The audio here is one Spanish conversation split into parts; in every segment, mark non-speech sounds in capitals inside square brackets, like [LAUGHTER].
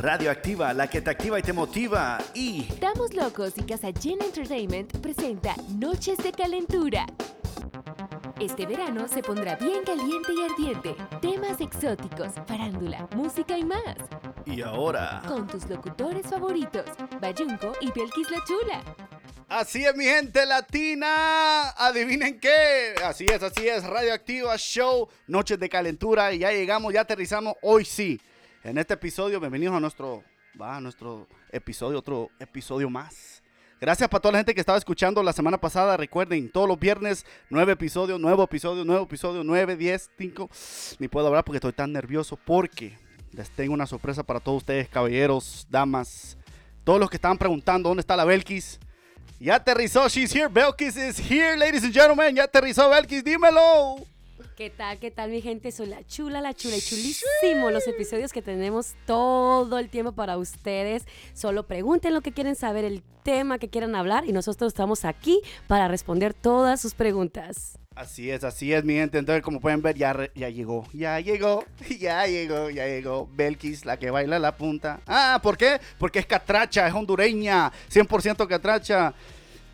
Radioactiva, la que te activa y te motiva. Y Estamos locos y Casa Gen Entertainment presenta Noches de Calentura. Este verano se pondrá bien caliente y ardiente. Temas exóticos, farándula, música y más. y ahora. Con tus locutores favoritos, Bayunco y Belkis la Chula. Así es, mi gente latina. Adivinen qué. Así es, así es. Radioactiva Show, Noches de Calentura. Y ya llegamos, ya aterrizamos. Hoy sí. En este episodio, bienvenidos a nuestro, a nuestro episodio, otro episodio más. Gracias para toda la gente que estaba escuchando la semana pasada. Recuerden, todos los viernes, nueve episodios, nuevo episodio, nuevo episodio, nueve, diez, cinco. Ni puedo hablar porque estoy tan nervioso porque les tengo una sorpresa para todos ustedes, caballeros, damas, todos los que estaban preguntando dónde está la Belkis. Ya aterrizó, she's here, Belkis is here, ladies and gentlemen. Ya aterrizó Belkis, dímelo. ¿Qué tal? ¿Qué tal mi gente? Soy la chula, la chula y chulísimo los episodios que tenemos todo el tiempo para ustedes. Solo pregunten lo que quieren saber, el tema que quieran hablar y nosotros estamos aquí para responder todas sus preguntas. Así es, así es, mi gente. Entonces, como pueden ver, ya, ya llegó, ya llegó, [LAUGHS] ya llegó, ya llegó. Belkis, la que baila la punta. Ah, ¿por qué? Porque es catracha, es hondureña, 100% catracha.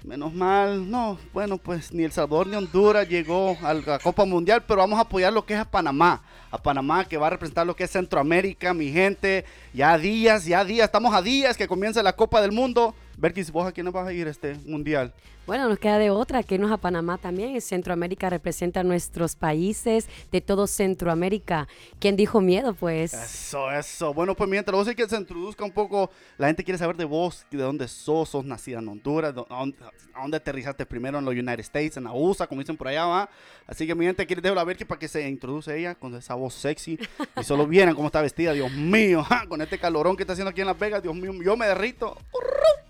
Menos mal, no, bueno, pues ni El Salvador ni Honduras llegó a la Copa Mundial, pero vamos a apoyar lo que es a Panamá. A Panamá, que va a representar lo que es Centroamérica, mi gente. Ya días, ya días, estamos a días que comience la Copa del Mundo. Belkis, ¿vos a quién vas a ir este mundial? Bueno, nos queda de otra, que irnos a Panamá también. Centroamérica representa nuestros países de todo Centroamérica. ¿Quién dijo miedo? Pues Eso, eso. Bueno, pues mientras vos que se introduzca un poco, la gente quiere saber de vos, de dónde sos, sos nacida en Honduras, a dónde, a dónde aterrizaste primero en los United States, en la USA, como dicen por allá, va. Así que mi gente, aquí les dejo la Belkis para que se introduce ella con esa voz sexy. Y solo vieran cómo está vestida, Dios mío, [LAUGHS] con este calorón que está haciendo aquí en Las Vegas, Dios mío, yo me derrito.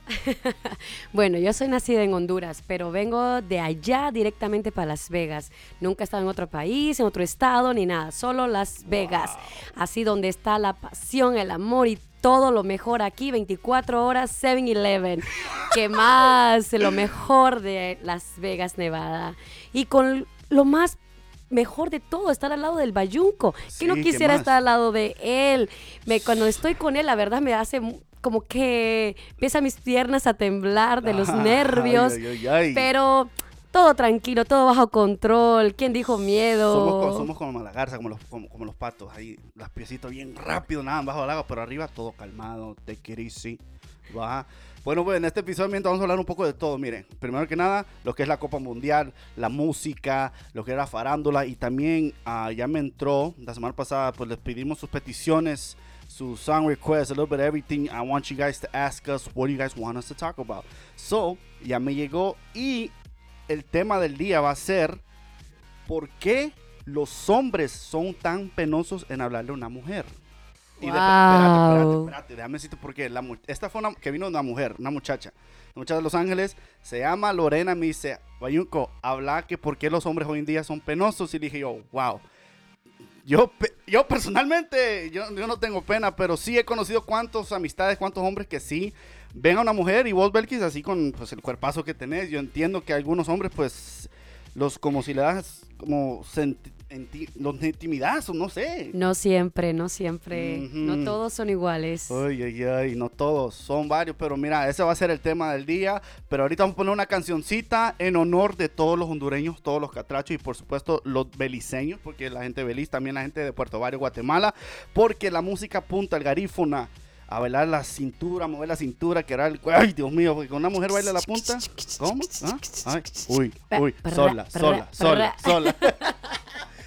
[LAUGHS] Bueno, yo soy nacida en Honduras, pero vengo de allá directamente para Las Vegas. Nunca he estado en otro país, en otro estado, ni nada, solo Las Vegas. Así donde está la pasión, el amor y todo lo mejor aquí, 24 horas, 7-Eleven. ¿Qué [LAUGHS] más? Lo mejor de Las Vegas, Nevada. Y con lo más mejor de todo, estar al lado del Bayunco. que no Sí, ¿qué quisiera estar al lado de él. Me, cuando estoy con él, la verdad me hace como que empiezan mis piernas a temblar de los nervios. ay, ay, ay. Pero todo tranquilo, todo bajo control. ¿Quién dijo miedo? Somos, somos como la garza, como los, como, como los patos, ahí, las piecitas bien rápido, nada, bajo el agua, pero arriba todo calmado, it easy, va. Bueno, pues en este episodio mientras vamos a hablar un poco de todo, miren, primero que nada, lo que es la Copa Mundial, la música, lo que era farándula, y también ah, ya me entró, la semana pasada, pues les pedimos sus peticiones, sus song requests, a little bit of everything. I want you guys to ask us, what do you guys want us to talk about? So, ya me llegó, y el tema del día va a ser ¿por qué los hombres son tan penosos en hablarle a una mujer? Y de- espérate, espérate, Wow. espérate, déjame decirte por qué. La esta fue una que vino una mujer, una muchacha. Una muchacha de Los Ángeles, se llama Lorena, me dice, Bayunco, habla que por qué los hombres hoy en día son penosos. Y dije yo, wow. Yo, yo personalmente, yo, yo no tengo pena, pero sí he conocido cuántos amistades, cuántos hombres que sí ven a una mujer y vos, Belkis, así con pues, el cuerpazo que tenés. Yo entiendo que algunos hombres, pues, los como si le das como los intimidas o no sé. No siempre, no siempre. Ujú. No todos son iguales. Ay, ay, ay, no todos, son varios, pero mira, ese va a ser el tema del día. Pero ahorita vamos a poner una cancioncita en honor de todos los hondureños, todos los catrachos y por supuesto los beliceños, porque la gente de Belice, también la gente de Puerto Barrio, Guatemala, porque la música apunta al garífona. A bailar la cintura, mover la cintura, que era el... Ay, Dios mío, porque con una mujer baila la punta. ¿Cómo? ¿Ah? Ay, uy, uy, sola, sola, sola, [LAUGHS] sola.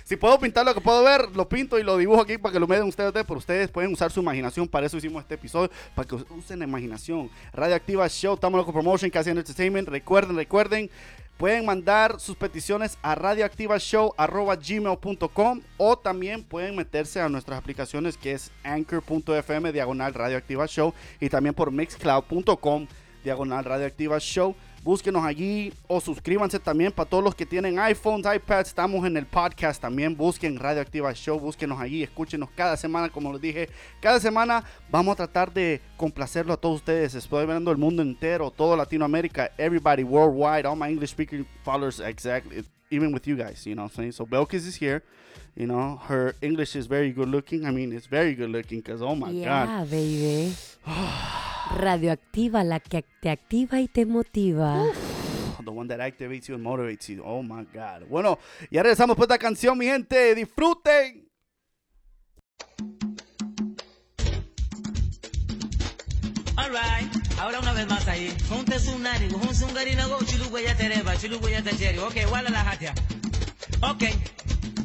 Si puedo pintar lo que puedo ver, lo pinto y lo dibujo aquí para que lo medan ustedes, pero ustedes pueden usar su imaginación. Para eso hicimos este episodio, para que usen la imaginación. Radioactiva Show, estamos loco promotion, casi entertainment. Recuerden, recuerden, pueden mandar sus peticiones a radioactivashow.gmail.com o también pueden meterse a nuestras aplicaciones que es anchor.fm diagonal radioactiva show y también por mixcloud.com diagonal radioactiva show. Búsquenos allí o suscríbanse también para todos los que tienen iPhones, iPads. Estamos en el podcast también. Busquen Radioactiva Show, búsquenos allí, escúchenos cada semana, como les dije. Cada semana vamos a tratar de complacerlo a todos ustedes. Estoy viendo el mundo entero, todo Latinoamérica, everybody worldwide, all my English speaking followers, exactly. even with you guys, you know what I'm saying? So Belkis is here. You know, her English is very good looking. I mean, it's very good looking because, oh my God. Yeah, baby. [SIGHS] Radioactiva, la que te activa y te motiva. The one that activates you and motivates you. Oh my God. Bueno, ya regresamos por esta canción, mi gente. Disfruten. Alright, ahora una vez más ahí. Junte su nari, junte un garina go, chilugo ya tereba, chilugo ya tacheri. Ok, wala la hatia. Ok,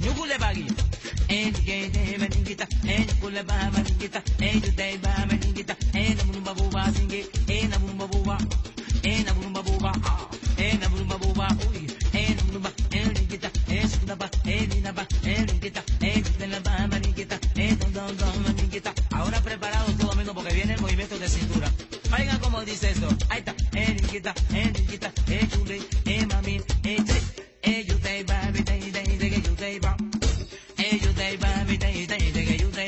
nyugule bagi. En que te maningita, en kule ba maningita, en yudai ba maningita, en amumba buba singe, en amumba buba, en amumba buba, en amumba buba, uy, en amumba, en ringita, en sundaba, en inaba, en ringita, en ba maningita, en don don don maningita. Ahora preparados todo menos porque viene el movimiento de cintura. Oigan cómo dice esto. Ahí está. En ringita, en ringita, en chule,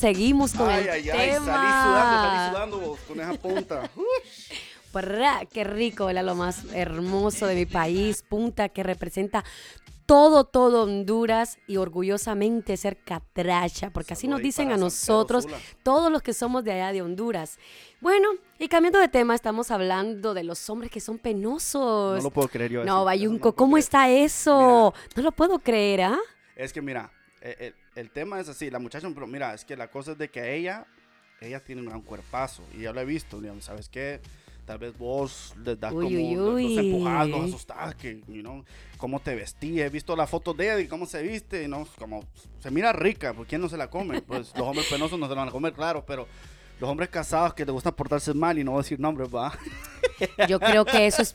seguimos con Ay, el ay, ay. tema. Salí sudando, salí sudando vos, con esa punta. [LAUGHS] Qué rico, ¿verdad? Lo más hermoso de mi país, punta que representa todo, todo Honduras y orgullosamente ser catracha, porque así nos dicen a nosotros, todos los que somos de allá de Honduras. Bueno, y cambiando de tema, estamos hablando de los hombres que son penosos. No lo puedo creer yo. No, Eso Bayunco, no ¿cómo creer. está eso? No lo puedo creer, ¿ah? Es que mira, eh, el, el tema es así, la muchacha, pero mira, es que la cosa es de que ella, ella tiene un gran cuerpazo y ya lo he visto, digamos, ¿sabes qué? Tal vez vos les das Uy, como uy, los- los uy. empujadas, los asustas, que, you know, cómo te vestía, he visto las fotos de ella y cómo se viste, ¿no? Como, se mira rica, ¿por quién no se la come? Pues los hombres penosos no se la van a comer, claro, pero los hombres casados que les gusta portarse mal y no decir nombres, va. Yo creo que eso es.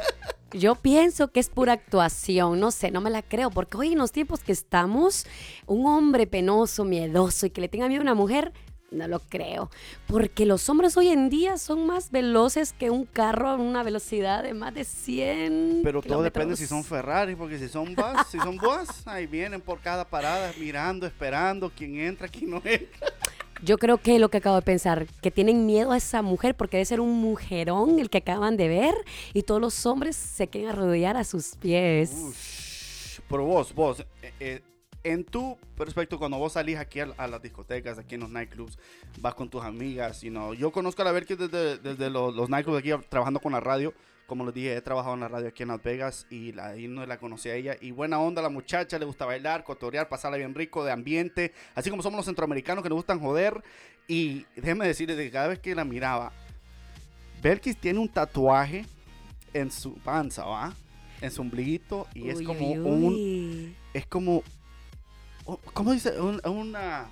Yo pienso que es pura actuación, no sé, no me la creo, porque hoy en los tiempos que estamos, un hombre penoso, miedoso y que le tenga miedo a una mujer, No lo creo. Porque los hombres hoy en día son más veloces que un carro a una velocidad de más de 100 Pero todo depende si son Ferrari, porque si son bus, si son bus, ahí vienen por cada parada, mirando, esperando quién entra, quién no entra. Yo creo que lo que acabo de pensar, que tienen miedo a esa mujer porque debe ser un mujerón el que acaban de ver y todos los hombres se quieren arrodillar a sus pies. Ush, pero vos, vos, eh, eh, en tu perspectiva, cuando vos salís aquí a, a las discotecas, aquí en los nightclubs, vas con tus amigas, you know, yo conozco a la Belkis desde, desde los, los nightclubs aquí trabajando con la radio. Como les dije, he trabajado en la radio aquí en Las Vegas y la, ahí no la conocí a ella. Y buena onda la muchacha, le gusta bailar, cotorear, pasarla bien rico, de ambiente. Así como somos los centroamericanos que nos gustan joder. Y déjenme decirles que cada vez que la miraba, Belkis tiene un tatuaje en su panza, ¿va? En su ombliguito y es como uy, un es como ¿cómo dice? Un- una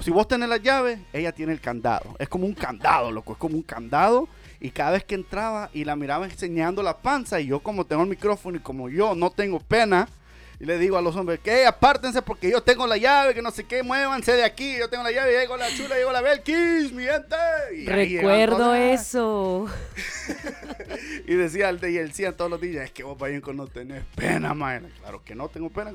si vos tenés la llave, ella tiene el candado. Es como un candado, loco. Es como un candado. Y cada vez que entraba y la miraba enseñando la panza, y yo como tengo el micrófono y como yo no tengo pena, y le digo a los hombres que apártense porque yo tengo la llave, que no sé qué, muévanse de aquí, yo tengo la llave, llegó la chula, llegó la Belkis, mi gente. Y Recuerdo eso. [LAUGHS] y decía el de y él decía todos los días, es que vos Bayunco no tenés pena, man. Claro que no tengo pena.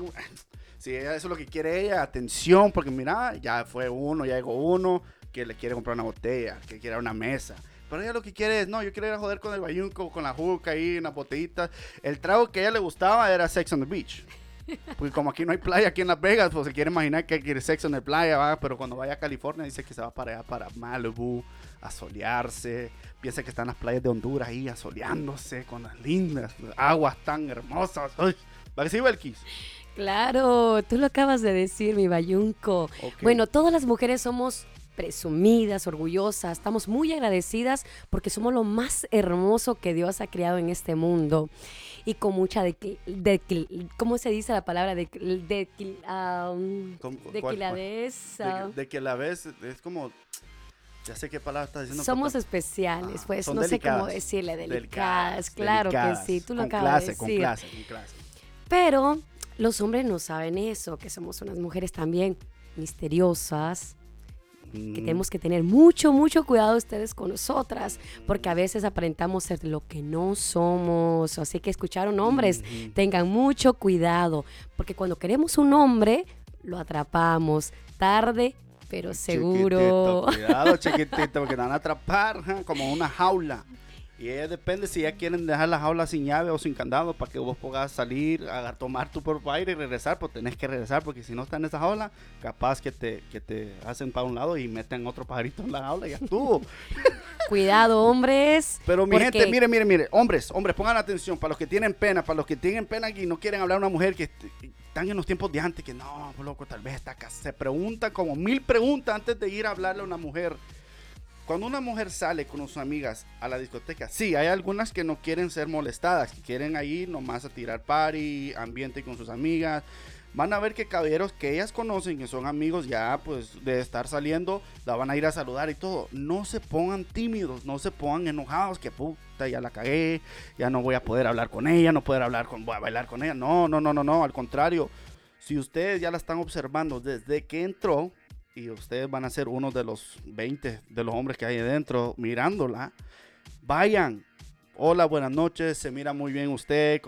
Si ella, eso es lo que quiere ella, atención, porque mira, ya fue uno, ya llegó uno que le quiere comprar una botella, que quiere una mesa. Pero ella lo que quiere es, no, yo quiero ir a joder con el bayunco, con la juca ahí, unas botellitas. El trago que a ella le gustaba era Sex on the Beach. Porque como aquí no hay playa, aquí en Las Vegas, pues se quiere imaginar que quiere sexo en la playa, ¿va? pero cuando vaya a California dice que se va para allá, para Malibu, a solearse. Piensa que están las playas de Honduras ahí asoleándose con las lindas aguas tan hermosas. Uy, ¿Va que sí, Belkis? Claro, tú lo acabas de decir, mi bayunco. Ok. Bueno, todas las mujeres somos presumidas, orgullosas, estamos muy agradecidas porque somos lo más hermoso que Dios ha creado en este mundo y con mucha de, de- ¿cómo se dice la palabra? De, de, um, ¿Cómo- cuál- de. De, de que la ves, es como, ya sé qué palabra estás diciendo. Somos especiales, Ah, pues no sé cómo decirle, delicadas, delicadas, claro delicadas, que sí, tú lo con acabas clase, de Con decir. clase, con clase. Pero los hombres no saben eso, que somos unas mujeres también misteriosas, que tenemos que tener mucho, mucho cuidado ustedes con nosotras, porque a veces aparentamos ser lo que no somos. Así que escucharon hombres, tengan mucho cuidado, porque cuando queremos un hombre, lo atrapamos tarde, pero seguro. Chiquitito, cuidado, [LAUGHS] chiquitito, porque te van a atrapar como una jaula. Y ella depende si ya quieren dejar la jaula sin llave o sin candado para que vos puedas salir a tomar tu propio aire y regresar, pues tenés que regresar porque si no está en esa jaula, capaz que te, que te hacen para un lado y meten otro pajarito en la jaula y ya estuvo. [LAUGHS] Cuidado, hombres. Pero mi porque- gente, mire, mire, mire, hombres, hombres, pongan atención, para los que tienen pena, para los que tienen pena y no quieren hablar a una mujer que est- están en los tiempos de antes, que no, loco, tal vez está acá. Se pregunta como mil preguntas antes de ir a hablarle a una mujer. Cuando una mujer sale con sus amigas a la discoteca, sí, hay algunas que no quieren ser molestadas, que quieren ahí nomás a tirar party, ambiente con sus amigas. Van a ver que caballeros que ellas conocen, que son amigos ya pues de estar saliendo, la van a ir a saludar y todo. No se pongan tímidos, no se pongan enojados, que puta, ya la cagué, ya no voy a poder hablar con ella, no poder hablar con, voy a bailar con ella. No, no, no, no, no, al contrario. Si ustedes ya la están observando desde que entró, y ustedes van a ser uno de los 20 de los hombres que hay adentro mirándola, vayan. Hola, buenas noches, se mira muy bien usted,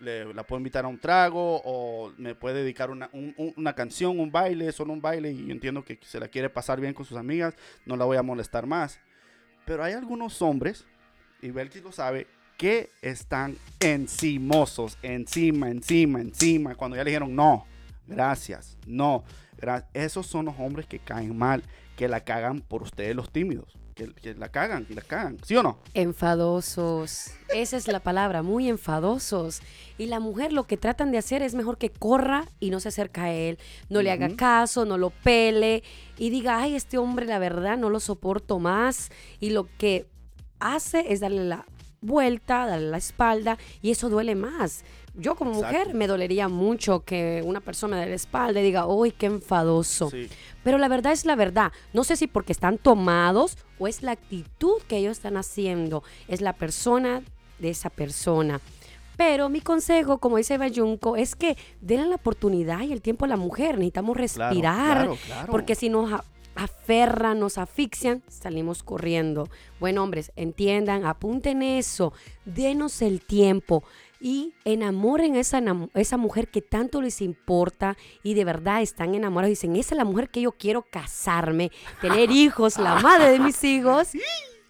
le, la puedo invitar a un trago o me puede dedicar una, un- un- una canción, un baile, solo un baile. Y yo entiendo que se la quiere pasar bien con sus amigas, no la voy a molestar más. Pero hay algunos hombres, y Belkis lo sabe, que están encimosos, encima, encima, encima, cuando ya le dijeron no, gracias, no. gra- Esos son los hombres que caen mal, que la cagan por ustedes los tímidos, que, que la cagan y la cagan, ¿sí o no? Enfadosos. Esa es la palabra, muy enfadosos. Y la mujer lo que tratan de hacer es mejor que corra y no se acerca a él, no le haga caso, no lo pele y diga, ay, este hombre la verdad no lo soporto más. Y lo que hace es darle la vuelta, darle la espalda y eso duele más. Yo como mujer me dolería mucho que una persona dé la espalda y diga, uy, qué enfadoso. Sí. Pero la verdad es la verdad. No sé si porque están tomados o es la actitud que ellos están haciendo. Es la persona de esa persona. Pero mi consejo, como dice Bayunco, es que denle la oportunidad y el tiempo a la mujer. Necesitamos respirar. claro, claro. Porque si nos aferran, nos asfixian, salimos corriendo. Bueno, hombres, entiendan, apunten eso, denos el tiempo y enamoren a esa, esa mujer que tanto les importa y de verdad están enamorados. Dicen, esa es la mujer que yo quiero casarme, tener hijos, la madre de mis hijos.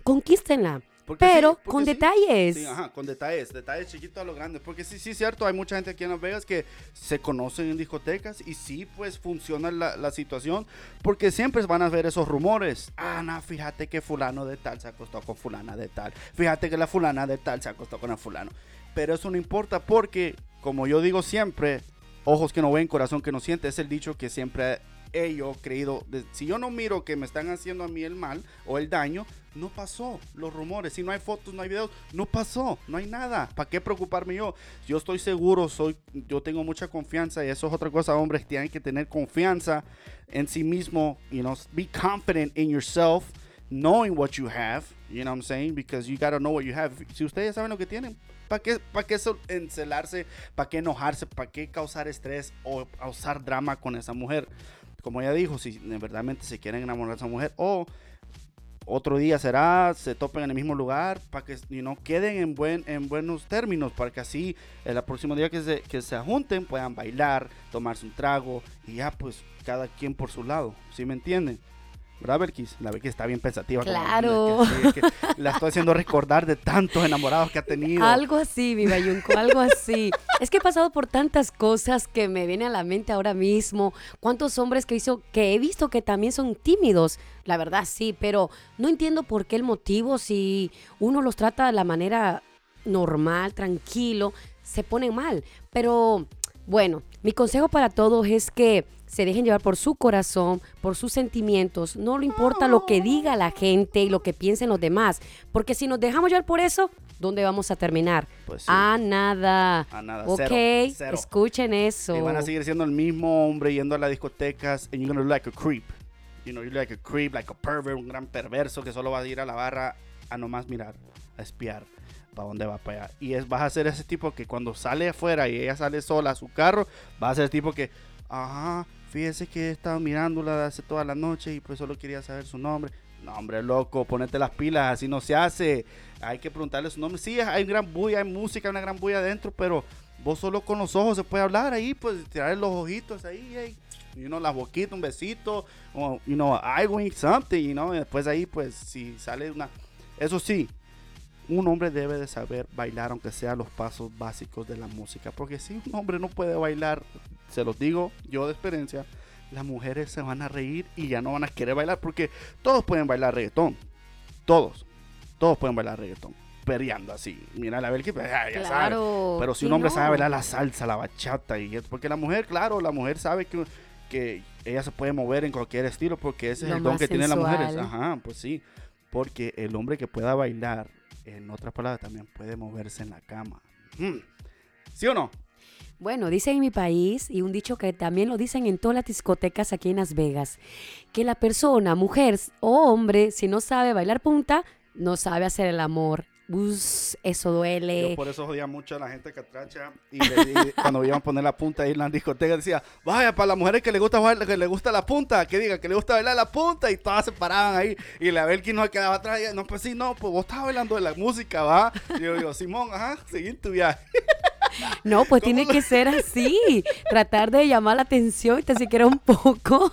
Conquístenla, Porque pero con sí. detalles. Sí, ajá, con detalles, detalles chiquitos a lo grande. Porque sí, sí, cierto, hay mucha gente aquí en Las Vegas que se conocen en discotecas y sí, pues funciona la, la situación. Porque siempre van a ver esos rumores. Ah, no, fíjate que fulano de tal se acostó con fulana de tal. Fíjate que la fulana de tal se acostó con el fulano. Pero eso no importa porque, como yo digo siempre, ojos que no ven, corazón que no siente. Es el dicho que siempre he yo creído. si yo no miro que me están haciendo a mí el mal o el daño, no pasó. Los rumores, si no hay fotos, no hay videos, no pasó. No hay nada. ¿Para qué preocuparme yo? Yo estoy seguro, soy, yo tengo mucha confianza y eso es otra cosa, hombres. Tienen que tener confianza en sí mismo. You know, be confident in yourself. Knowing what you have, you know what I'm saying? Because you gotta know what you have. Si ustedes saben lo que tienen, ¿Para qué, para qué encelarse? ¿Para qué enojarse? ¿Para qué causar estrés o causar drama con esa mujer? Como ella dijo, si de verdadmente se quieren enamorar de esa mujer o otro día será, se topen en el mismo lugar para que you know, queden en, buen, en buenos términos, para que así el próximo día que se, que se junten puedan bailar, tomarse un trago y ya pues cada quien por su lado, ¿sí me entienden? ¿Verdad, Belkis? La Belkis está bien pensativa. Claro. que la estoy haciendo recordar de tantos enamorados que ha tenido. Algo así, mi Bayunco, algo así. Es que he pasado por tantas cosas que me viene a la mente ahora mismo. ¿Cuántos hombres que, hizo, que he visto que también son tímidos? La verdad sí, pero no entiendo por qué el motivo, si uno los trata de la manera normal, tranquilo, se ponen mal. Pero bueno, mi consejo para todos es que se dejen llevar por su corazón, por sus sentimientos. No le importa lo que diga la gente y lo que piensen los demás. Porque si nos dejamos llevar por eso, ¿dónde vamos a terminar? Pues sí. A nada. A nada, Ok, cero, cero. escuchen eso. Y van a seguir siendo el mismo hombre yendo a las discotecas and you're gonna look like a creep. You know, you're like a creep, like a pervert, un gran perverso que solo va a ir a la barra a nomás mirar, a espiar para dónde va para allá. Y es, vas a ser ese tipo que cuando sale afuera y ella sale sola a su carro, va a ser el tipo que, ajá, fíjese que he estado mirándola hace toda la noche y pues solo quería saber su nombre. No, hombre, loco, ponete las pilas, así no se hace. Hay que preguntarle su nombre. Sí, hay gran bulla, hay música, una gran bulla adentro, pero vos solo con los ojos se puede hablar ahí, pues tirar los ojitos ahí, ahí you know, las boquitas, un besito, o, you know, eye wink, something, you know, y después ahí, pues, si sale una... Eso sí, un hombre debe de saber bailar, aunque sea los pasos básicos de la música, porque si un hombre no puede bailar, se los digo yo de experiencia, las mujeres se van a reír y ya no van a querer bailar, porque todos pueden bailar reggaetón, todos, todos pueden bailar reggaetón, periando así, mira la Belki, pues, ya, ya sabe. Claro. Pero si un ¿quién hombre no? sabe bailar la salsa, la bachata, y es porque la mujer, claro, la mujer sabe que, que ella se puede mover en cualquier estilo porque ese es el don que tienen las mujeres. sensual. Ajá, pues sí. Porque el hombre que pueda bailar, en otras palabras, también puede moverse en la cama. Mm. ¿Sí o no? Bueno, dicen en mi país, y un dicho que también lo dicen en todas las discotecas aquí en Las Vegas, que la persona, mujer o hombre, si no sabe bailar punta, no sabe hacer el amor. Us, eso Yo duele. por eso jodía mucho a la gente catracha. Y, le- [LAUGHS] cuando iban a poner la punta ahí en la discoteca, decía, vaya, para las mujeres que le gusta bailar, que le gusta la punta, que diga que le gusta bailar la punta. Y todas se paraban ahí. Y la Belki no quedaba atrás. y, no, pues sí, no, pues vos estabas bailando de la música, ¿va? Y yo digo, Simón, ajá, seguí tu viaje. [LAUGHS] No, pues ¿Cómo tiene lo- que ser así. Tratar de llamar la atención, tan siquiera un poco.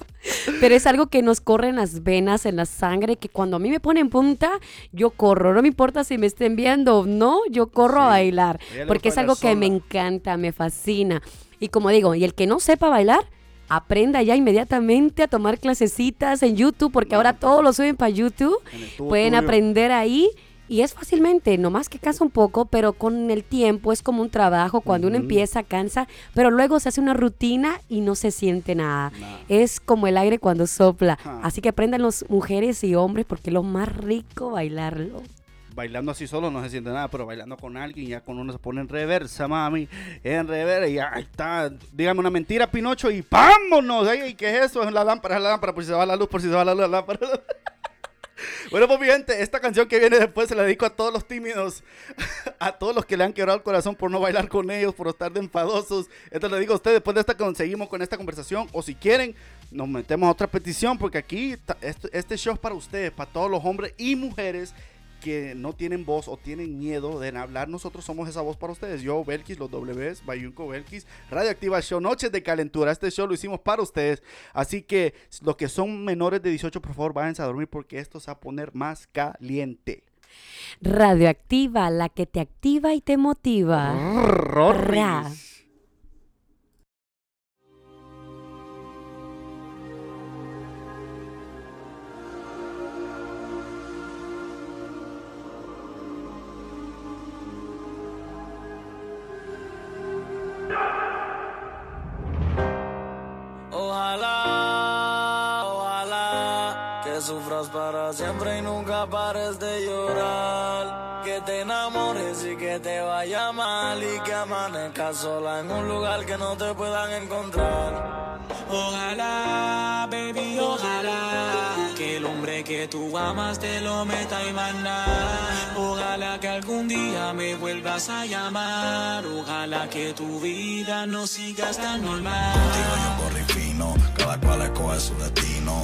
Pero es algo que nos corre en las venas, en la sangre, que cuando a mí me ponen punta, yo corro. No me importa si me estén viendo o no, yo corro a bailar. A Porque es algo que me encanta, me fascina. Y como digo, y el que no sepa bailar, aprenda ya inmediatamente a tomar clasecitas en YouTube, porque ahora todo lo suben para YouTube. Pueden tuyo. aprender ahí. Y es fácilmente, nomás que cansa un poco, pero con el tiempo es como un trabajo. Cuando uno empieza, cansa, pero luego se hace una rutina y no se siente nada. Es como el aire cuando sopla. Así que aprendan los mujeres y hombres porque es lo más rico bailarlo. Bailando así solo no se siente nada, pero bailando con alguien, ya con uno se pone en reversa, mami. En reversa, y ahí está. Dígame una mentira, Pinocho, y vámonos. ¿Qué es eso? Es la lámpara, es la lámpara, por si se va la luz, por si se va la luz, la lámpara. [LAUGHS] Bueno, pues mi gente, esta canción que viene después se la dedico a todos los tímidos, [LAUGHS] a todos los que le han quebrado el corazón por no bailar con ellos, por estar de enfadosos. Esto le digo a ustedes, después de esta con- seguimos con esta conversación, o si quieren, nos metemos a otra petición porque aquí este show es para ustedes, para todos los hombres y mujeres que no tienen voz o tienen miedo de hablar. Nosotros somos esa voz para ustedes. Yo, Belkis, los Ws, Bayunco Belkis, Radioactiva Show, Noches de Calentura. Este show lo hicimos para ustedes. Así que los que son menores de 18, por favor, váyanse a dormir porque esto se va a poner más caliente. Radioactiva, la que te activa y te motiva. Rorris. Sufras para siempre y nunca pares de llorar. Que te enamores y que te vaya mal y que amanezcas sola en un lugar que no te puedan encontrar. Ojalá, baby, ojalá que el hombre que tú amas te lo meta y manda. Ojalá que algún día me vuelvas a llamar. Ojalá que tu vida no siga tan normal. Contigo yo corrí fino, cada cual escoge su destino.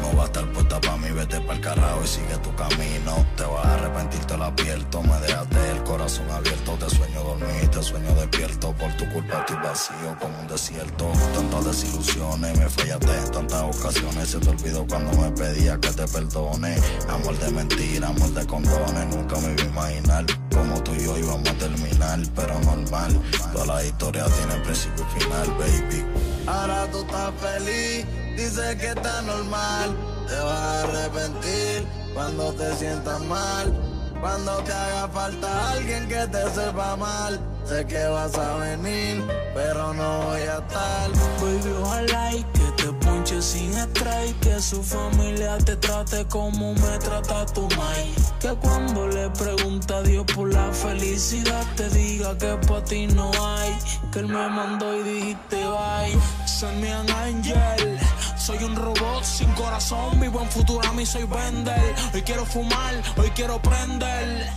No vas a estar puesta para mí, vete para el carajo y sigue tu camino. Te vas a arrepentir, te lo advierto. Me dejaste el corazón abierto. Te sueño dormir, te sueño despierto. Por tu culpa estoy vacío como un desierto. Tantas desilusiones, me fallaste en tantas ocasiones. Se te olvidó cuando me pedía que te perdone. Amor de mentira, amor de condones. Nunca me iba a imaginar como tú y yo íbamos a terminar, pero normal. Toda la historia tiene principio y final, baby. Ahora tú estás feliz, dices que está normal. Te vas a arrepentir cuando te sientas mal. Cuando te haga falta alguien que te sepa mal. Sé que vas a venir, pero no voy a estar. Que te ponche sin estrés que su familia te trate como me trata tu mai. Que cuando le pregunta a Dios por la felicidad te diga que para ti no hay. Que él me mandó y dijiste bye. Me an angel. Soy un robot sin corazón, vivo en Futurama y soy vender. Hoy quiero fumar, hoy quiero prender.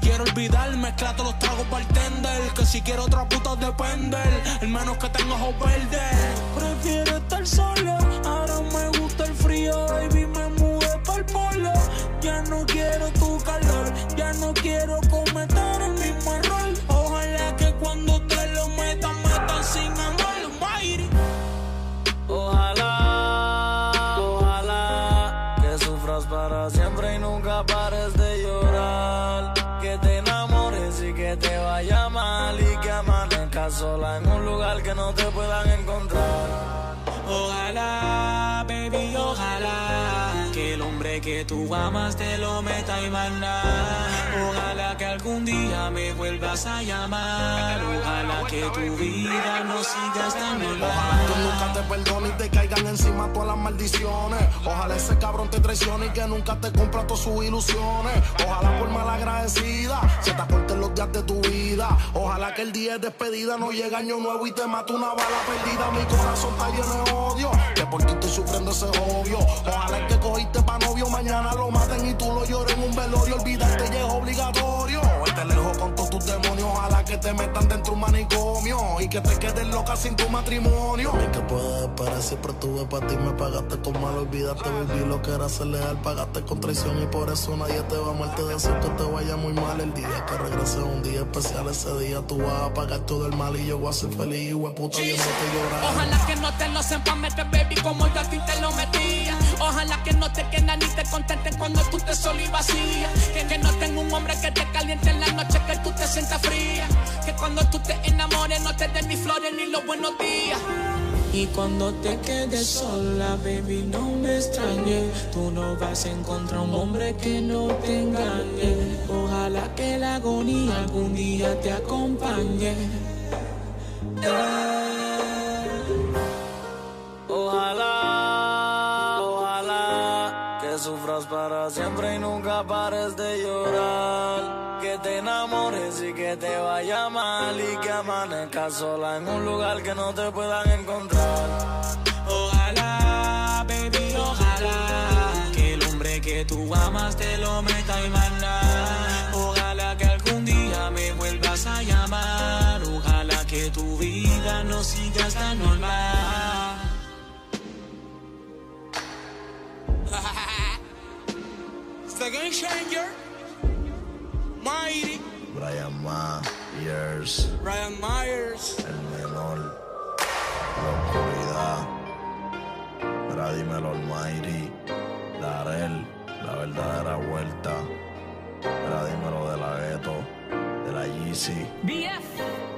Quiero olvidar, mezclar todos los tragos bartender. Que si quiero otra puta depende. El menos que tengo ojos verdes. Prefiero estar solo, tu calor, ya no quiero cometer el mismo error. Ojalá que cuando te lo metan, metan sin amor, Mayri. Ojalá, ojalá que sufras para siempre y nunca pares de llorar. Que te enamores y que te vaya mal y que amanezcas sola en un lugar que no te puedan encontrar. Ojalá, baby, que tú amas te lo meta y manda. Ojalá que algún día me vuelvas a llamar. Ojalá que tu vida no siga tan Ojalá normal. que nunca te perdone y te caigan encima todas las maldiciones. Ojalá ese cabrón te traicione y que nunca te cumpla todas sus ilusiones. Ojalá por mal agradecida se te acorten los días de tu vida. Ojalá que el día de despedida no llegue año nuevo y te mate una bala perdida. Mi corazón está lleno de odio. Que por ti estoy sufriendo ese obvio. Ojalá que cogiste pa' novio mañana lo maten y tú lo llores en un velorio. Olvidarte ya es obligatorio. Hoy te lejos con todos tus demonios. Ojalá que te metan dentro de un manicomio y que te quedes loca sin tu matrimonio. Mí que puedes esperar, siempre tuve para ti. Me pagaste con mal, olvidaste, viví lo que era ser leal. Pagaste con traición y por eso nadie te va a amar. Te deseo que te vaya muy mal el día que regrese. Un día especial ese día tú vas a pagar todo el mal y yo voy a ser feliz. Hue puta, viéndote llorar. Ojalá que no te lo sepan meter, baby, como yo a ti te lo metía. Ojalá que no te quedan ni te contenten cuando tú te sola y vacía. Que, que no tenga un hombre que te caliente en la noche, que tú te sientas fría. Que cuando tú te enamores no te den ni flores ni los buenos días. Y cuando te quedes sola, baby, no me extrañes. Tú no vas a encontrar un hombre que no te engañe. Ojalá que la agonía algún día te acompañe. Para siempre y nunca pares de llorar. Que te enamores y que te vaya mal y que amanezcas sola en un lugar que no te puedan encontrar. Ojalá, baby, ojalá que el hombre que tú amas te lo meta y manda. Ojalá que algún día me vuelvas a llamar. Ojalá que tu vida no siga tan normal. [LAUGHS] The Game Changer. Mighty. Brian Myers, Ryan Myers. el menor, la oscuridad. Mira, dímelo, Almighty, Darel, la verdadera vuelta. Mira, dímelo de la gueto, de la Yeezy,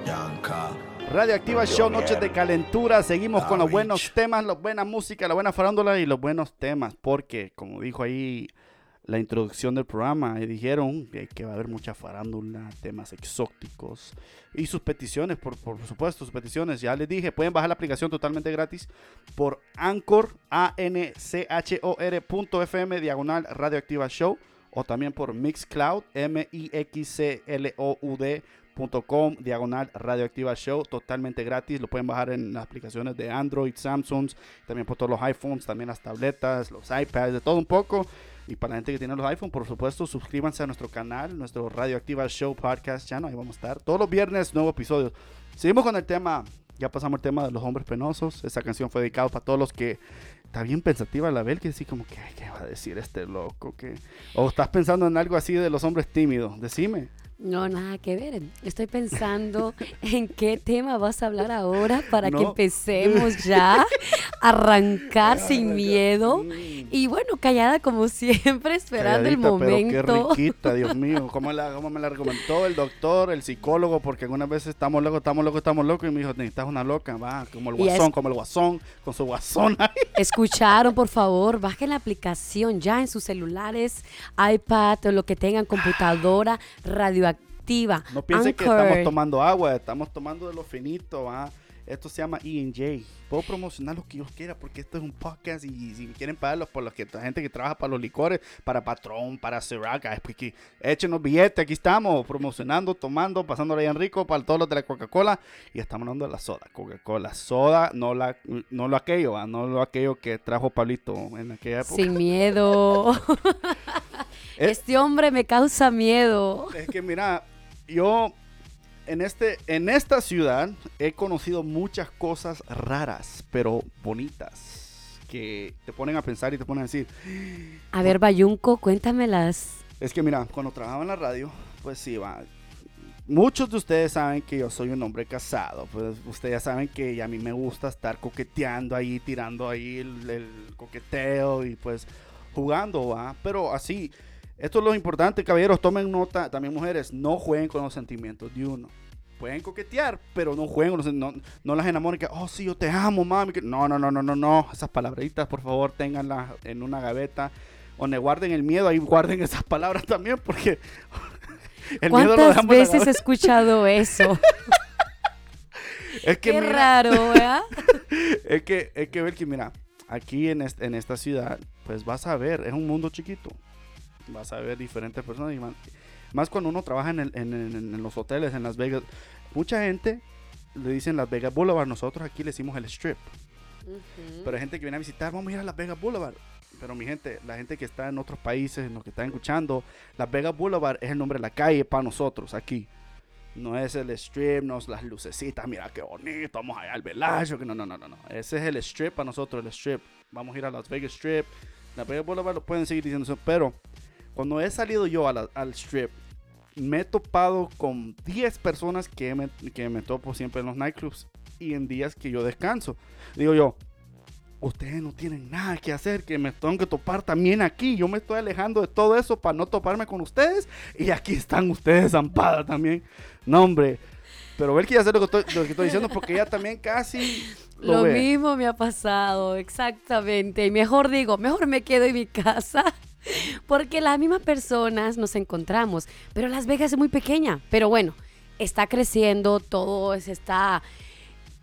Yanka. Radioactiva Show. Noches de Calentura. Seguimos con los buenos temas, la buena música, la buena farándula y los buenos temas. Porque, como dijo ahí la introducción del programa, y dijeron que, va a haber mucha farándula, temas exóticos y sus peticiones, por, por supuesto, sus peticiones. Ya les dije, pueden bajar la aplicación totalmente gratis por Anchor, A-N-C-H-O-R punto FM, diagonal Radioactiva Show. O también por Mixcloud, M-I-X-C-L-O-U-D com diagonal radioactiva show totalmente gratis lo pueden bajar en las aplicaciones de Android, Samsung también por todos los iPhones, también las tabletas, los iPads, de todo un poco y para la gente que tiene los iPhones, por supuesto, suscríbanse a nuestro canal, nuestro Radioactiva Show Podcast Channel, ahí vamos a estar todos los viernes, nuevo episodio. Seguimos con el tema, ya pasamos el tema de los hombres penosos, esa canción fue dedicada para todos los que está bien pensativa la Bel, que así como que, "Ay, ¿qué va a decir este loco? que O estás pensando en algo así de los hombres tímidos, decime. No, nada que ver. Estoy pensando [LAUGHS] en qué tema vas a hablar ahora para que empecemos [LAUGHS] ya a arrancar sin miedo. Y bueno, callada como siempre, esperando el Calladita, Pero momento. qué riquita, [LAUGHS] Dios mío. ¿Cómo, la, cómo me la recomendó el doctor, el psicólogo? Porque algunas veces estamos locos, estamos locos, estamos locos. Y me dijo, necesitas una loca, va, como el es- guasón, como el guasón, con su guasón ahí. Escucharon, por favor, bajen la aplicación ya en sus celulares, iPad o lo que tengan, computadora [GASPS] radioactiva. No piensen que Anchor. estamos tomando agua, estamos tomando de lo finito, va. Esto se llama E&J. Puedo promocionar lo que yo quiera porque esto es un podcast y si quieren pagarlos por los que la gente que trabaja para los licores, para Patrón, para Ciroc, ay, pues que échenos billetes, aquí estamos promocionando, tomando, pasándolo bien rico para todos los de la Coca-Cola y estamos hablando de la soda, Coca-Cola, soda, no la no lo aquello, ¿va? no lo aquello que trajo Pablito en aquella época. Sin miedo. [LAUGHS] Eh. Este hombre me causa miedo. Es que mira, yo en este en esta ciudad he conocido muchas cosas raras, pero bonitas que te ponen a pensar y te ponen a decir, A ver, Bayunco, cuéntamelas. es que mira, cuando trabajaba en la radio, pues sí, va. Muchos de ustedes saben que yo soy un hombre casado, pues ustedes ya saben que a mí me gusta estar coqueteando ahí, tirando ahí el, el coqueteo y pues jugando, va. Pero así, esto es lo importante, caballeros, tomen nota, también mujeres, no jueguen con los sentimientos de uno. Pueden coquetear, pero no jueguen, no, no las enamoren que, oh sí, yo te amo, mami. No, no, no, no, no, no. Esas palabritas, por favor, ténganlas en una gaveta. Donde guarden el miedo, ahí guarden esas palabras también, porque [LAUGHS] el miedo lo ¿Cuántas en la veces he escuchado eso? [LAUGHS] Es que Qué mira, raro, ¿verdad? [LAUGHS] es que, es que ver que mira, aquí en, est- en esta ciudad, pues vas a ver, es un mundo chiquito. Vas a ver diferentes personas y man- más cuando uno trabaja en, el- en- en- en los hoteles en Las Vegas. Mucha gente le dicen Las Vegas Boulevard, nosotros aquí le decimos el strip. Pero hay gente que viene a visitar, vamos a ir a Las Vegas Boulevard. Pero mi gente, la gente que está en otros países, los que están escuchando, Las Vegas Boulevard es el nombre de la calle para nosotros aquí. No es el strip, no es las lucecitas, mira qué bonito, vamos allá al Velayo, que no, no, no, no, no. Ese es el strip para nosotros, el strip. Vamos a ir a Las Vegas Strip. Las Vegas Boulevard lo pueden seguir diciendo eso, pero cuando he salido yo a la- al strip, me he topado con 10 personas que me, que me topo siempre en los nightclubs y en días que yo descanso. Digo yo, ustedes no tienen nada que hacer, que me tengo que topar también aquí. Yo me estoy alejando de todo eso para no toparme con ustedes y aquí están ustedes zampadas también. No, hombre. Pero ver que ya sé lo que estoy, lo que estoy diciendo porque ella también casi lo, Lo mismo me ha pasado, exactamente. Y mejor digo, mejor me quedo en mi casa. [LAUGHS] Porque las mismas personas nos encontramos. Pero Las Vegas es muy pequeña. Pero bueno, está creciendo, todo está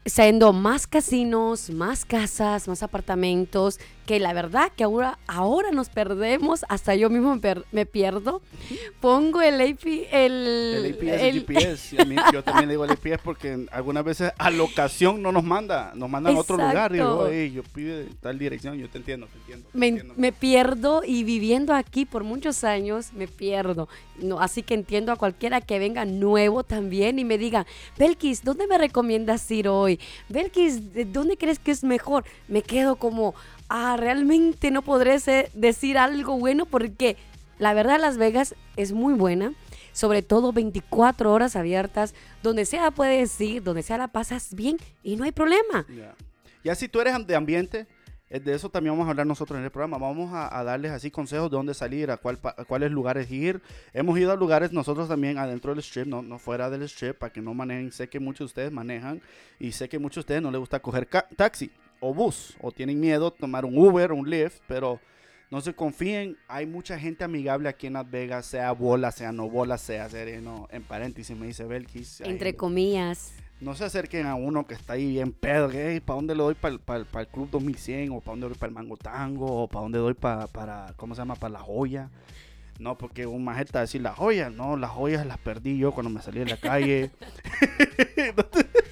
siendo más casinos, más casas, más apartamentos. Que la verdad que ahora, ahora nos perdemos. Hasta yo mismo me, per- me pierdo. Pongo el AP, el, El APS, el, GPS. y a mí- yo también le digo el APS porque algunas veces a locación no nos manda, nos mandan a otro lugar. Y digo, Exacto. "Ey, yo pide tal dirección, yo te entiendo, te entiendo. te me, entiendo". me pierdo y viviendo aquí por muchos años me pierdo. No, así que entiendo a cualquiera que venga nuevo también y me diga, Belkis, ¿dónde me recomiendas ir hoy? Belkis, ¿de ¿dónde crees que es mejor? Me quedo como, ah, realmente no podré se- decir algo bueno porque La verdad, Las Vegas es muy buena. Sobre todo 24 horas abiertas. Donde sea puedes ir, donde sea la pasas bien y no hay problema. Ya. Ya si tú eres de ambiente, eh, de eso también vamos a hablar nosotros en el programa. Vamos a, a darles así consejos de dónde salir, a, cuál, a cuáles lugares ir. Hemos ido a lugares nosotros también adentro del strip, no, no fuera del strip, para que no manejen. Sé que muchos de ustedes manejan y sé que muchos de ustedes no les gusta coger taxi o bus o tienen miedo tomar un Uber o un Lyft, pero no se confíen. Hay mucha gente amigable aquí en Las Vegas, sea bola, sea no bola, sea sereno. En paréntesis me dice Belkis. ahí- Entre comillas. no se acerquen a uno que está ahí bien pedo, que ¿para dónde le doy para el Club 2100? ¿O para dónde doy para el Mango Tango? ¿O para dónde doy pa- para, ¿cómo se llama? Para la joya. No, porque un majeta decir la joya, no, las joyas las perdí yo cuando me salí de la calle. [LAUGHS] [LAUGHS] [LAUGHS]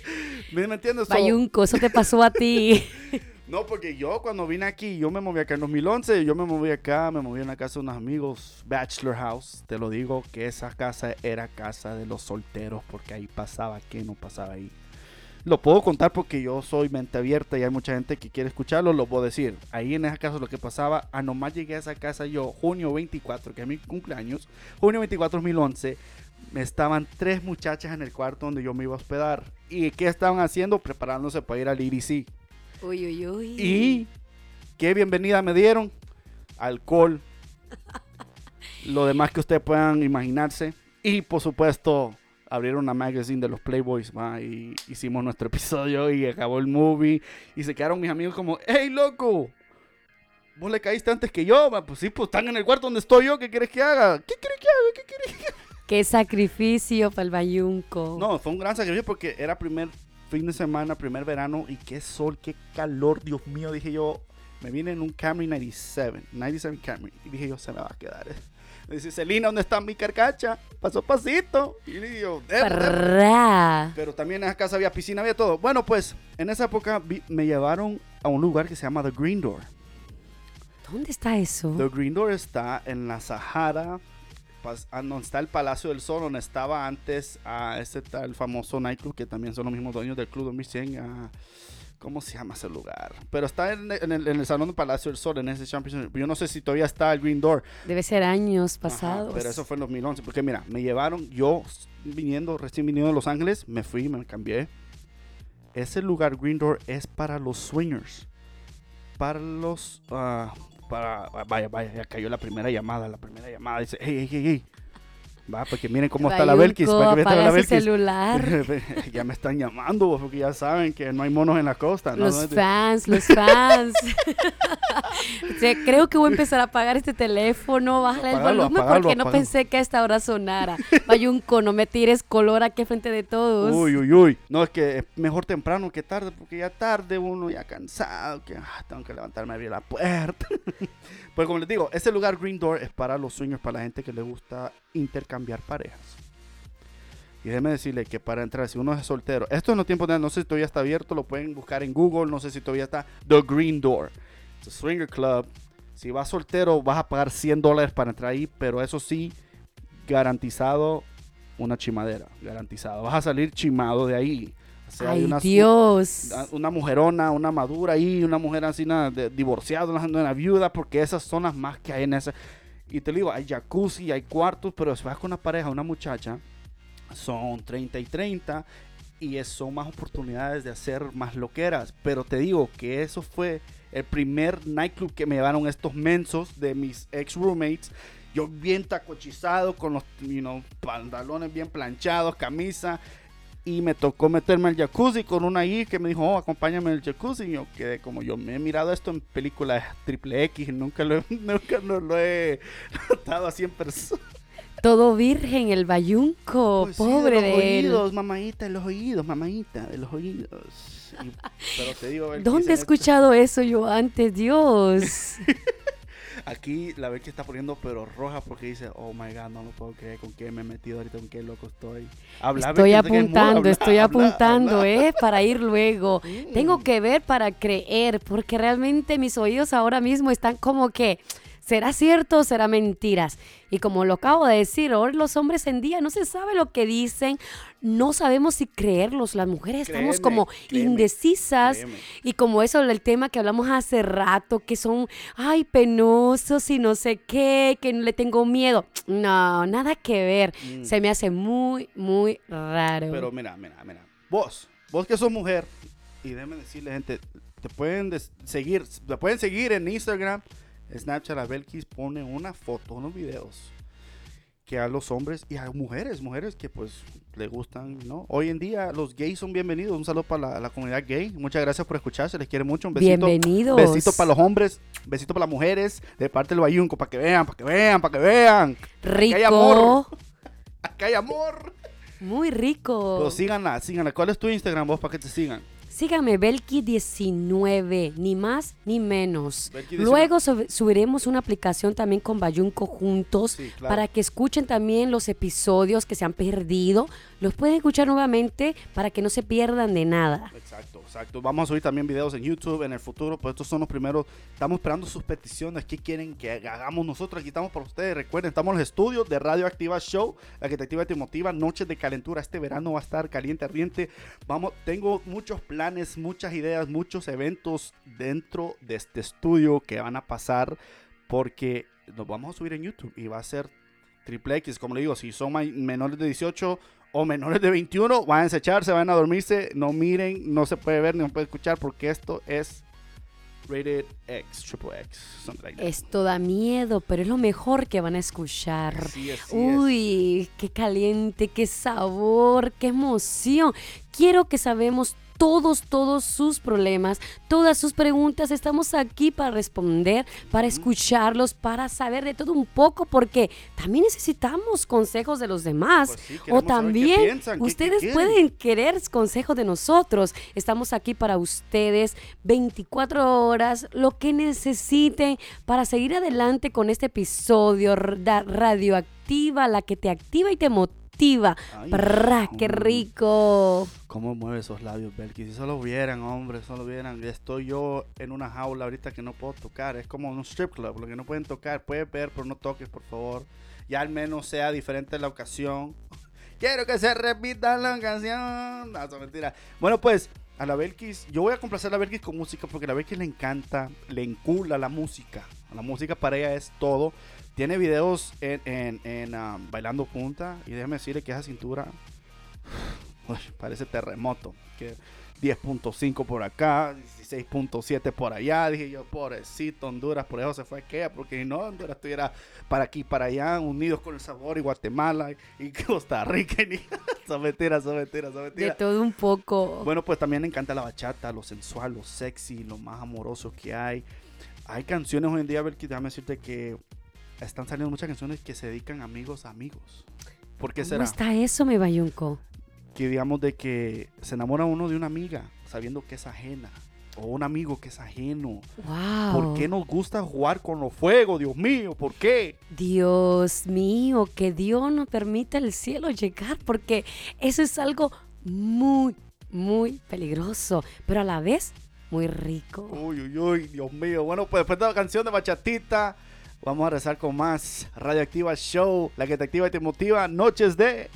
¿Me, me entiendes? Bayunco, eso te pasó a ti. [LAUGHS] no, porque yo cuando vine aquí, yo me moví acá en 2011, yo me moví acá, me moví en la casa de unos amigos, Bachelor House, te lo digo, que esa casa era casa de los solteros, porque ahí pasaba, ¿qué no pasaba ahí? Lo puedo contar porque yo soy mente abierta y hay mucha gente que quiere escucharlo, lo puedo decir. Ahí en esa casa lo que pasaba, a nomás llegué a esa casa yo, junio 24, que es mi cumpleaños, junio 24 2011, me estaban tres muchachas en el cuarto donde yo me iba a hospedar. ¿Y qué estaban haciendo? Preparándose para ir al IDC. Uy, uy, uy. Y qué bienvenida me dieron. Alcohol. [LAUGHS] lo demás que ustedes puedan imaginarse. Y por supuesto, abrieron una magazine de los Playboys. ¿va? Y hicimos nuestro episodio y acabó el movie. Y se quedaron mis amigos como, hey, loco. Vos le caíste antes que yo. va? Pues sí, pues están en el cuarto donde estoy yo. ¿Qué quieres que haga? ¿Qué quieres que haga? ¿Qué quieres que haga? Qué sacrificio para el Bayunco. No, fue un gran sacrificio porque era primer fin de semana, primer verano y qué sol, qué calor, Dios mío, dije yo, me vine en un Camry 97, 97 Camry y dije yo, se me va a quedar. Me dice, Celina, ¿dónde está mi carcacha? Pasó pasito. Y le digo, "Eh, eh". Pero también en esa casa había piscina, había todo. Bueno, pues en esa época vi- me llevaron a un lugar que se llama The Green Door. ¿Dónde está eso? The Green Door está en la Sahara, ah, donde está el Palacio del Sol, donde estaba antes a ese tal famoso nightclub, que también son los mismos dueños del Club 2100. ah, ¿Cómo se llama ese lugar? Pero está en, en el, en el Salón del Palacio del Sol, en ese Championship. Yo no sé si todavía está el Green Door. Debe ser años Ajá, pasados. pero eso fue en 2011. Porque mira, me llevaron, yo viniendo, recién viniendo de Los Ángeles, me fui, me cambié. Ese lugar, Green Door, es para los swingers. Para los. ah, para, vaya, vaya, ya cayó la primera llamada. La primera llamada dice: Hey, hey, hey, hey. Va, porque miren cómo está la Belkis. Para que la Belkis. celular. [LAUGHS] ya me están llamando vos, porque ya saben que no hay monos en la costa. ¿no? Los No es de- fans, los [LAUGHS] fans. [LAUGHS] O sea, creo que voy a empezar a apagar este teléfono, bajarle el volumen porque no pensé que a esta hora sonara. Bayunco, no me tires color aquí frente de todos. Uy, uy, uy. No, es que es mejor temprano que tarde, porque ya tarde uno ya cansado, que ah, tengo que levantarme a abrir la puerta. Pues como les digo, ese lugar Green Door es para los swingers, para la gente que le gusta intercambiar parejas. Y déjeme decirle que para entrar, si uno es soltero, esto en los tiempos de no sé si todavía está abierto, lo pueden buscar en Google, no sé si todavía está The Green Door. Swinger club. Si vas soltero, vas a pagar 100 dólares para entrar ahí, pero eso sí, garantizado una chimadera, garantizado. Vas a salir chimado de ahí. O sea, hay Ay, una- Dios. una- mujerona, una madura ahí, una mujer así, una de- divorciada, una, una viuda, porque esas son las más que hay en esa. Y te digo, hay jacuzzi, hay cuartos, pero si vas con una pareja, una muchacha, son 30 y 30 y son más oportunidades de hacer más loqueras. Pero te digo que eso fue el primer nightclub que me llevaron estos mensos de mis ex roommates. Yo bien tacochizado, con los you know, pantalones bien planchados, camisa. Y me tocó meterme al jacuzzi con una ahí que me dijo, oh, acompáñame al jacuzzi. Y yo quedé como yo me he mirado esto en películas triple X, nunca lo, he- [LAUGHS] nunca lo, lo he [LAUGHS] notado así en persona. Todo virgen, el Bayunco. Pues sí, pobre de los de él. oídos, mamadita, de los oídos, mamadita, de los oídos. Y- pero te digo, ¿Dónde he escuchado eso yo antes? Dios. [LAUGHS] Aquí la ve que está poniendo pero roja porque dice, oh my god, no lo puedo creer, con qué me he metido ahorita, con qué loco estoy. Estoy apuntando, habla, estoy habla, apuntando, habla. ¿eh? Para ir luego. [LAUGHS] Tengo que ver para creer, porque realmente mis oídos ahora mismo están como que ¿Será cierto o será mentiras? Y como lo acabo de decir, ahora los hombres en día no se sabe lo que dicen, no sabemos si creerlos. Las mujeres estamos Créeme, como créeme, indecisas créeme. y como eso el tema que hablamos hace rato, que son, ay, penosos y no sé qué, que no le tengo miedo. No, nada que ver. Se me hace muy, muy raro. Mm. Pero mira, mira, mira. Vos, vos que sos mujer, y déjame decirle, gente, te pueden seguir, te pueden seguir en Instagram, Snapchat, a Belkis pone una foto, unos videos que a los hombres y a mujeres, mujeres que pues le gustan, ¿no? Hoy en día los gays son bienvenidos. Un saludo para la, la comunidad gay. Muchas gracias por escuchar, se les quiere mucho. Un besito. Bienvenidos. Besito para los hombres, besito para las mujeres, de parte del Bayunco, para que vean, para que vean, para que vean. Aquí hay amor. Rico. Acá hay amor. Muy rico. Pero síganla, síganla. ¿Cuál es tu Instagram vos para que te sigan? Sígame, Belki19, ni más ni menos. Belki19. Luego sub- subiremos una aplicación también con Bayunco juntos Sí, claro. para que escuchen también los episodios que se han perdido. Los pueden escuchar nuevamente para que no se pierdan de nada. Exacto, exacto. Vamos a subir también videos en YouTube en el futuro, pues estos son los primeros. Estamos esperando sus peticiones. ¿Qué quieren que hagamos nosotros? Aquí estamos para ustedes. Recuerden, estamos en los estudios de Radio Activa Show, la que te activa y te motiva. Noches de calentura. Este verano va a estar caliente, ardiente. Vamos, tengo muchos planes, muchas ideas, muchos eventos dentro de este estudio que van a pasar porque los vamos a subir en YouTube y va a ser triple X, como le digo, si son menores de 18 o menores de 21, van a echarse, van a dormirse, no miren, no se puede ver ni no puede escuchar porque esto es rated X, triple X, something like that. Esto da miedo, pero es lo mejor que van a escuchar. Así es, así es. Uy, qué caliente, qué sabor, qué emoción. Quiero que sabemos todos, todos sus problemas, todas sus preguntas. Estamos aquí para responder, para escucharlos, para saber de todo un poco, porque también necesitamos consejos de los demás. Pues sí, o también piensan, qué- qué ustedes pueden querer consejos de nosotros. Estamos aquí para ustedes 24 horas, lo que necesiten para seguir adelante con este episodio ra- radioactiva, la que te activa y te motiva. Ay, Prra, ¡Qué rico! ¿Cómo mueve esos labios, Belki? Si solo vieran, hombre, solo vieran. Estoy yo en una jaula ahorita que no puedo tocar. Es como un strip club, lo que no pueden tocar. Puedes ver, pero no toques, por favor. Ya al menos sea diferente la ocasión. [LAUGHS] Quiero que se repita la canción. No, eso es mentira. Bueno, pues, a la Belkis, yo voy a complacer a la Belkis con música porque a la Belkis le encanta, le encula la música. La música para ella es todo. Tiene videos en, en, en, ah, Bailando Punta y déjeme decirle que esa cintura [SIGHS] Uy, parece terremoto. Que 10.5 por acá, 16.7 por allá. Dije yo, pobrecito Honduras, por eso se fue aquella, porque si no, Honduras estuviera para aquí, para allá, unidos con el sabor, y Guatemala, y [LAUGHS] Costa Rica. Y [LAUGHS] son mentiras, son mentiras, son De mentiras. todo un poco. Bueno, pues también le encanta la bachata, lo sensual, lo sexy, lo más amoroso que hay. Hay canciones hoy en día, Belki, déjame decirte que están saliendo muchas canciones que se dedican amigos a amigos. ¿Por qué ¿Cómo será? está eso, mi bayunco? que digamos de que se enamora uno de una amiga sabiendo que es ajena o un amigo que es ajeno. ¡Wow! ¿Por qué nos gusta jugar con los fuegos, Dios mío? ¿Por qué? Dios mío, que Dios nos permita el cielo llegar, porque eso es algo muy, muy peligroso, pero a la vez muy rico. Uy, uy, uy, Dios mío. Bueno, pues después de la canción de Bachatita, vamos a rezar con más Radioactiva Show, la que te activa y te motiva, Noches de...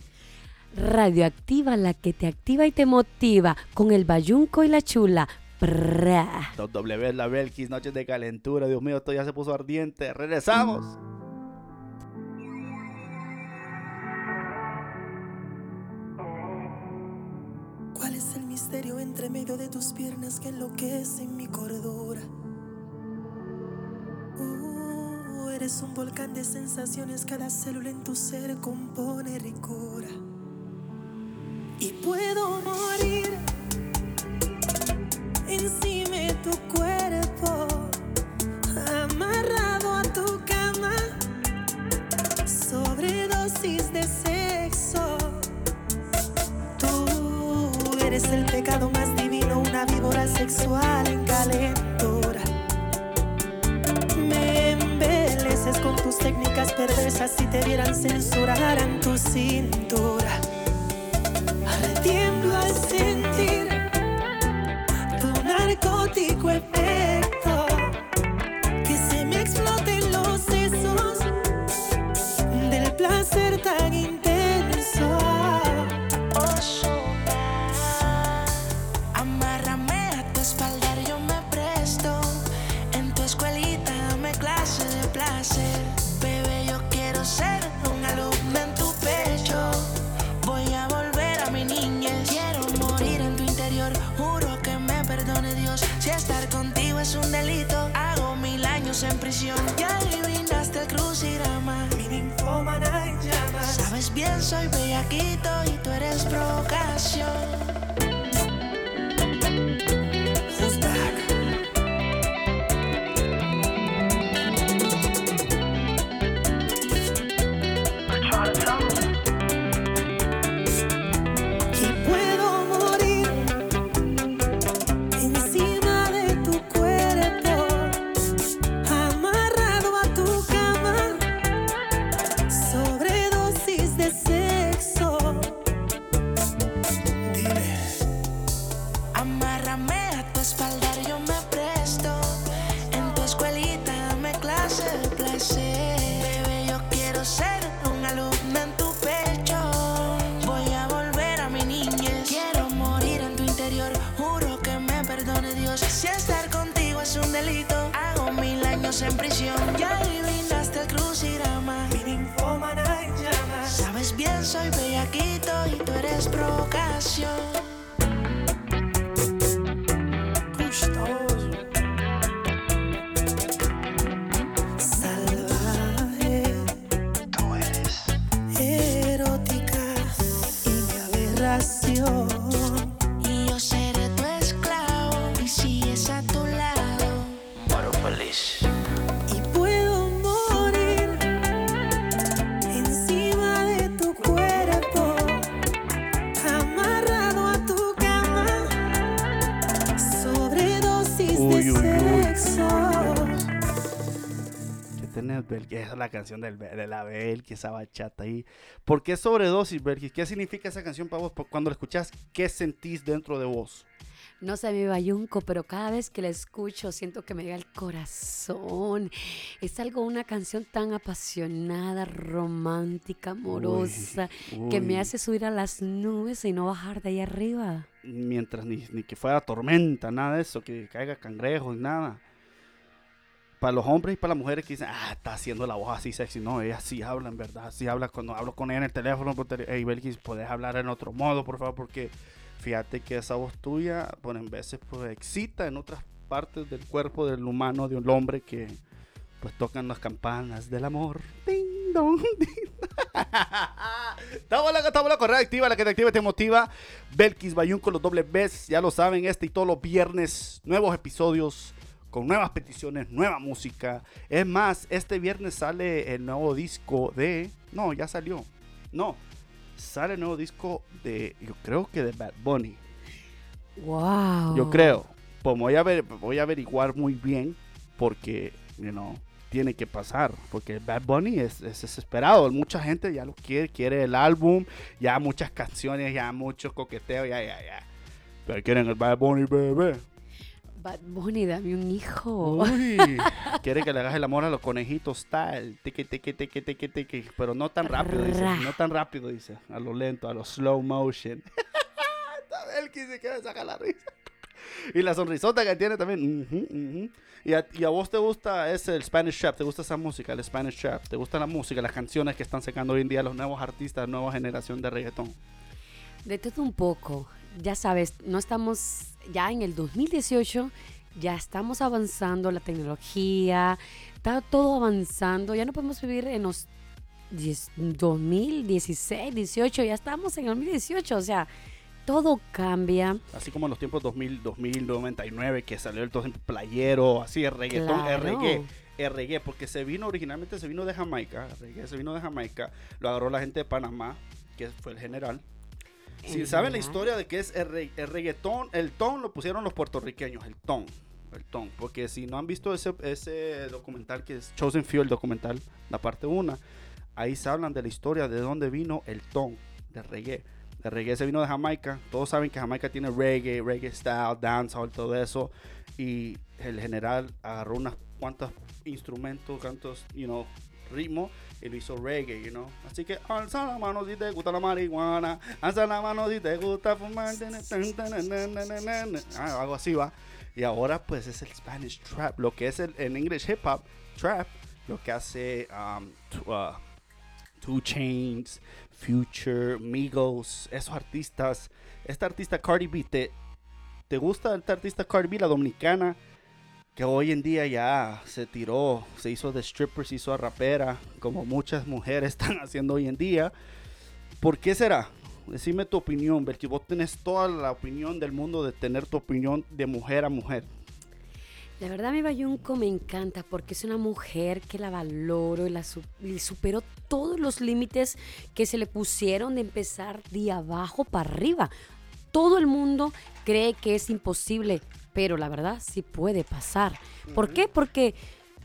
Radioactiva, la que te activa y te motiva, con el bayunco y la chula. Prra. W la Belkis, Noches de Calentura. Dios mío, esto ya se puso ardiente. Regresamos. ¿Cuál es el misterio entre medio de tus piernas que enloquece mi cordura? Uh, eres un volcán de sensaciones, cada célula en tu ser compone ricura. Y puedo morir encima de tu cuerpo, amarrado a tu cama, sobredosis de sexo. Tú eres el pecado más divino, una víbora sexual en. Con tus técnicas perversas, si te vieran censuraran tu cintura. Ahora tiemblo al sentir tu narcótico efecto, bien, soy bellaquito y tú eres provocación. La canción del, de la Belkis, esa bachata ahí. ¿Por qué sobredosis, Belkis? ¿Qué significa esa canción para vos? Cuando la escuchás, ¿qué sentís dentro de vos? No sé mi bayunco, pero cada vez que la escucho siento que me llega el corazón. Es algo, una canción tan apasionada, romántica, amorosa, que me hace subir a las nubes y no bajar de ahí arriba. Mientras ni, ni que fuera tormenta, nada de eso, que caiga cangrejos, nada. Para los hombres y para las mujeres que dicen, ah, está haciendo la voz así sexy. No, ella sí habla, en verdad. Sí habla cuando hablo con ella en el teléfono. Tele hey, Belkis, ¿podés hablar en otro modo, por favor? Porque fíjate que esa voz tuya, pues en veces, pues excita en otras partes del cuerpo del humano, de un hombre que, pues tocan las campanas del amor. Ding dong, [LAUGHS] ding. Estamos la, la correa activa, la que te activa y te motiva. Belkis Bayun con los dobles Bs, ya lo saben, este y todos los viernes, nuevos episodios con nuevas peticiones, nueva música. Es más, este viernes sale el nuevo disco de. No, ya salió. No, sale el nuevo disco de. Yo creo que de Bad Bunny. Wow. Yo creo. Pues voy a, ver, voy a averiguar muy bien porque, you know, tiene que pasar. Porque Bad Bunny es, es desesperado. Mucha gente ya lo quiere, quiere el álbum, ya muchas canciones, ya mucho coqueteo, ya, ya, ya. Pero quieren el Bad Bunny, bebé. Bad Bunny, dame un hijo. Uy, [LAUGHS] quiere que le hagas el amor a los conejitos, tal. Tiki, tiki, tiki, tiki, tiki. Pero no tan rápido, dice. No tan rápido, dice. A lo lento, a lo slow motion. [LAUGHS] Él que me saca la risa. Y la sonrisota que tiene también. ujú, ujú. Y, a, y a vos te gusta ese, el Spanish Trap, te gusta esa música, el Spanish Trap, te gusta la música, las canciones que están sacando hoy en día los nuevos artistas, nueva generación de reggaetón. De todo un poco. Ya sabes, no estamos ya en el 2018, ya estamos avanzando la tecnología, está todo avanzando, ya no podemos vivir en los 10 2016, 18, ya estamos en el 2018, o sea, todo cambia. Así como en los tiempos 2000, 2000, 99, que salió el todo en playero, así, el reggaetón, el Claro. reggae, el reggae, porque se vino originalmente, se vino de Jamaica, el reggae se vino de Jamaica, lo agarró la gente de Panamá, que fue el general. Si saben la historia de que es el, re- el reggaetón, el ton lo pusieron los puertorriqueños, el ton, el ton, porque si no han visto ese, ese documental que es Chosen Few, el documental, la parte 1, ahí se hablan de la historia de dónde vino el ton de reggae. El reggae se vino de Jamaica. Todos saben que Jamaica tiene reggae, reggae style, dancehall, todo eso. Y el general agarró unas cuantos instrumentos, cuantos, you know, ritmos y lo hizo reggae, you know. Así que alza la mano si te gusta la marihuana, alza la mano si te gusta fumar. Ah, algo así va. Y ahora pues es el Spanish trap, lo que es el, en English hip hop, trap, lo que hace um, uh, Two Chains, Future, Migos, esos artistas. Esta artista Cardi B, ¿te, te gusta esta artista Cardi B, la dominicana? Que hoy en día ya se tiró, se hizo de stripper, se hizo a rapera, como muchas mujeres [LAUGHS] están haciendo hoy en día. ¿Por qué será? Decime tu opinión, Belki. Vos tenés toda la opinión del mundo de tener tu opinión de mujer a mujer. La verdad, mi Bayunco me encanta porque es una mujer que la valoro y la y superó todos los límites que se le pusieron de empezar de abajo para arriba. Todo el mundo cree que es imposible, pero la verdad sí puede pasar. ¿Por qué? Porque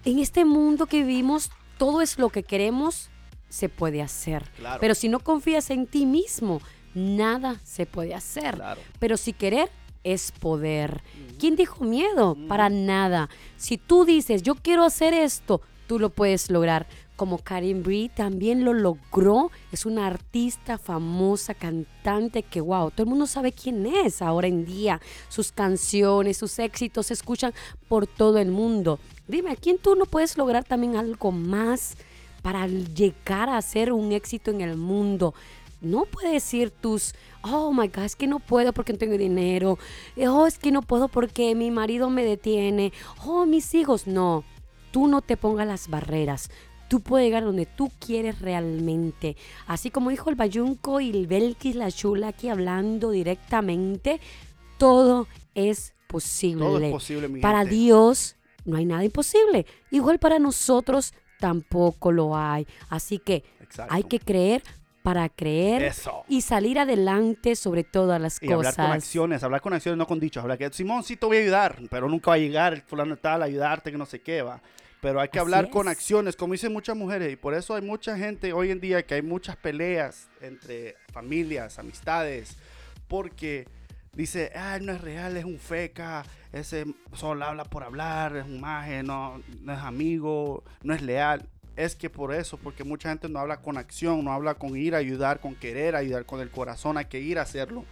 en este mundo que vivimos, todo es lo que queremos, se puede hacer. Claro. Pero si no confías en ti mismo, nada se puede hacer. Claro. Pero si querer es poder. ¿Quién dijo miedo? Para nada. Si tú dices, yo quiero hacer esto, tú lo puedes lograr. Como Karim Bree también lo logró. Es una artista famosa, cantante que, wow, todo el mundo sabe quién es ahora en día. Sus canciones, sus éxitos se escuchan por todo el mundo. Dime, ¿a quién tú no puedes lograr también algo más para llegar a ser un éxito en el mundo? No puedes decir tus, oh my God, es que no puedo porque no tengo dinero. Oh, es que no puedo porque mi marido me detiene. Oh, mis hijos. No, tú no te pongas las barreras. Tú puedes llegar donde tú quieres realmente. Así como dijo el Bayunco y el Belkis, la chula aquí hablando directamente, todo es posible. Todo es posible, mi Para gente. Dios no hay nada imposible. Igual para nosotros tampoco lo hay. Así que Exacto. hay que creer para creer Eso. y salir adelante sobre todas las Y hablar cosas. con acciones, hablar con acciones, no con dichos. Hablar que, Simón, sí te voy a ayudar, pero nunca va a llegar el fulano de tal a ayudarte, que no sé qué va. Pero hay que Así hablar con es. acciones, como dicen muchas mujeres. Y por eso hay mucha gente hoy en día que hay muchas peleas entre familias, amistades. Porque dice, ah, no es real, es un feca, ese solo habla por hablar, es un maje, no, no es amigo, no es leal. Es que por eso, porque mucha gente no habla con acción, no habla con ir a ayudar, con querer ayudar, con el corazón, hay que ir a hacerlo.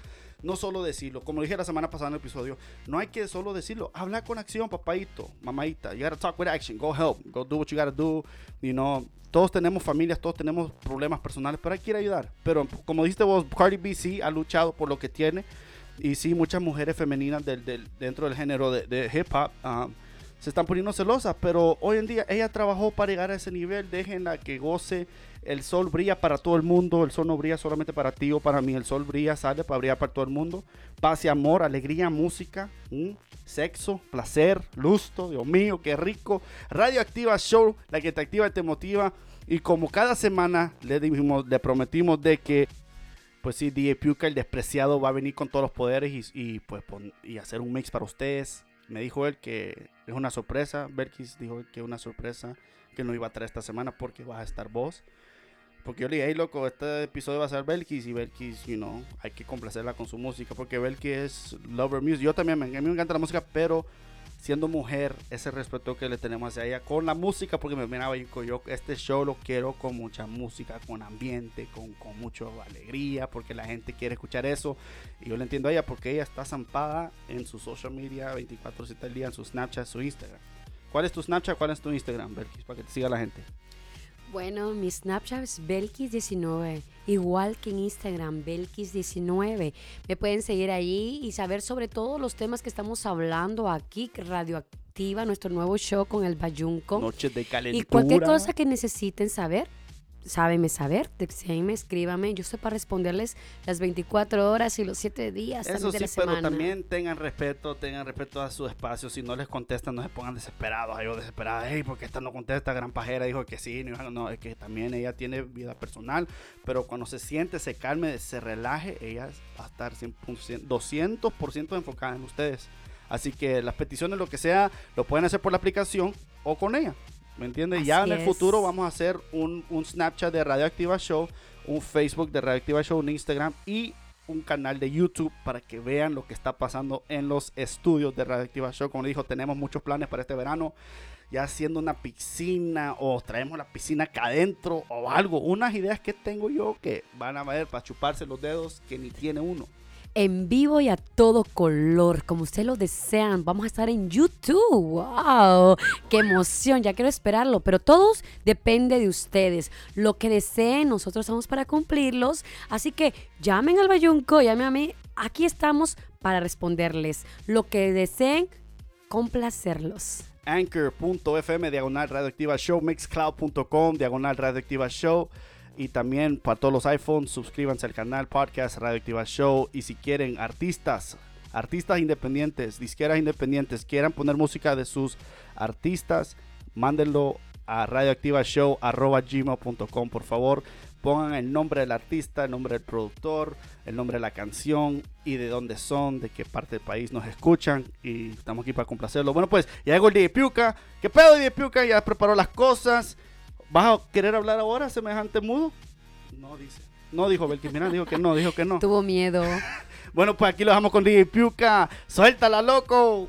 No solo decirlo, como dije la semana pasada en el episodio, no hay que solo decirlo, habla con acción, papadito, mamadita. You gotta talk with action, go help, go do what you gotta do. You know, todos tenemos familias, todos tenemos problemas personales, pero hay que ir a ayudar. Pero como dijiste vos, Cardi B sí ha luchado por lo que tiene. Y sí, muchas mujeres femeninas del, del- dentro del género de, hip hop um, se están poniendo celosas, pero hoy en día ella trabajó para llegar a ese nivel, déjenla que goce, el sol brilla para todo el mundo, el sol no brilla solamente para ti o para mí, el sol brilla, sale para brillar para todo el mundo, paz y amor, alegría, música, sexo, placer, lusto, Dios mío, qué rico, Radioactiva Show, la que te activa y te motiva, y como cada semana le dijimos, le prometimos de que pues sí, DJ Puka, el despreciado, va a venir con todos los poderes y, y, pues y hacer un mix para ustedes. Me dijo él que es una sorpresa. Berkis dijo que una sorpresa que no iba a traer esta semana porque vas a estar vos. Porque yo le dije, hey loco, este episodio va a ser Belkis y Belkis, you know, hay que complacerla con su música porque Belkis es lover music. Yo también, a mí me encanta la música, pero siendo mujer, ese respeto que le tenemos hacia ella con la música, porque me miraba yo este show lo quiero con mucha música, con ambiente, con, con mucha alegría, porque la gente quiere escuchar eso. Y yo le entiendo a ella porque ella está zampada en su social media 24 7 al día, en su Snapchat, su Instagram. ¿Cuál es tu Snapchat? ¿Cuál es tu Instagram, Belkis? Para que te siga la gente. Bueno, mi Snapchat es Belkis19, igual que en Instagram, Belkis19. Me pueden seguir ahí y saber sobre todos los temas que estamos hablando aquí, Radioactiva, nuestro nuevo show con el Bayunco. Noches de calentura. Y cualquier cosa que necesiten saber, sábenme saber, textenme, escríbame. Yo estoy para responderles las 24 horas y los 7 días Eso de sí, la pero semana. también tengan respeto, tengan respeto a su espacio. Si no les contestan, no se pongan desesperados. Ay, yo desesperada, hey, porque esta no contesta, gran pajera dijo que sí. No, no, es que también ella tiene vida personal. Pero cuando se siente, se calme, se relaje, ella va a estar 100%, 200% enfocada en ustedes. Así que las peticiones, lo que sea, lo pueden hacer por la aplicación o con ella. ¿Me entiendes? Ya en el es. futuro vamos a hacer un, un Snapchat de Radioactiva Show, un Facebook de Radioactiva Show, un Instagram y un canal de YouTube para que vean lo que está pasando en los estudios de Radioactiva Show. Como le dijo, tenemos muchos planes para este verano. Ya haciendo una piscina o traemos la piscina acá adentro o algo. Unas ideas que tengo yo que van a ver para chuparse los dedos que ni tiene uno. En vivo y a todo color, como ustedes lo desean. Vamos a estar en YouTube. ¡Wow! ¡Qué emoción! Ya quiero esperarlo. Pero todos depende de ustedes. Lo que deseen, nosotros estamos para cumplirlos. Así que llamen al Bayunco, llamen a mí. Aquí estamos para responderles. Lo que deseen, complacerlos. Anchor.fm, diagonal radioactiva show, mixcloud.com, diagonal radioactiva show. Y también para todos los iPhones, suscríbanse al canal Podcast Radioactiva Show. Y si quieren artistas, artistas independientes, disqueras independientes, quieran poner música de sus artistas, mándenlo a radioactivashow.gmail.com, por favor. Pongan el nombre del artista, el nombre del productor, el nombre de la canción y de dónde son, de qué parte del país nos escuchan. Y estamos aquí para complacerlo. Bueno, pues ya llegó el DJ Piuca. ¿Qué pedo, DJ Piuca? Ya preparó las cosas. ¿Vas a querer hablar ahora, semejante mudo? No, dice. No, dijo. Mira, dijo que no, dijo que no. Tuvo miedo. [LAUGHS] Bueno, pues aquí lo dejamos con DJ Piuca. Suéltala, loco.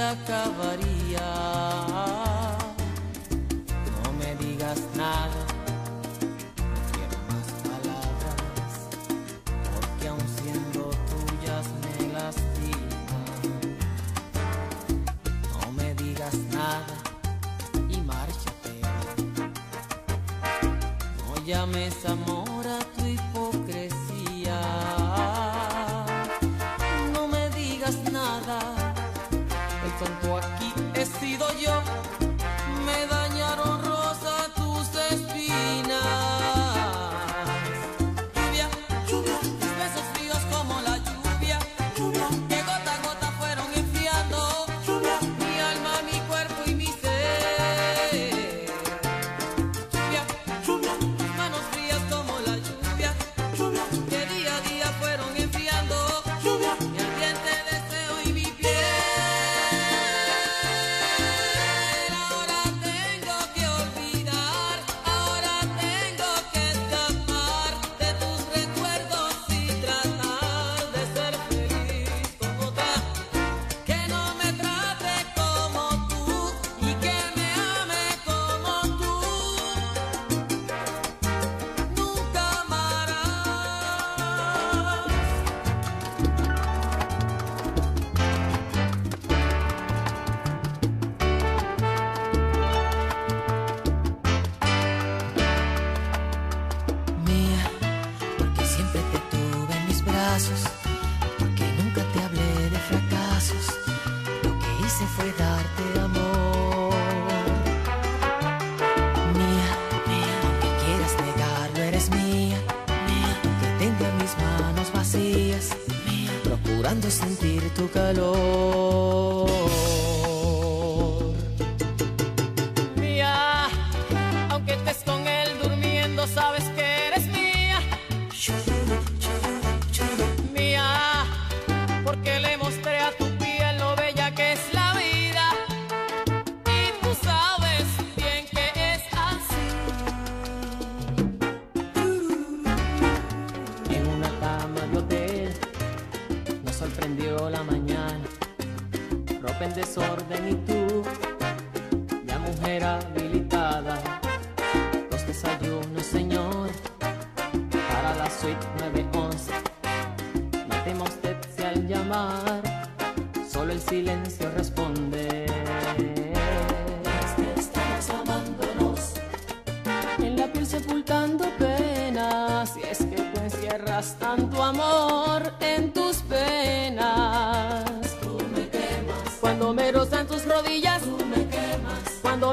Acabaría. No me digas nada, no quiero más palabras. Porque aun siendo tuyas me lastiman. No me digas nada y márchate. No llames amor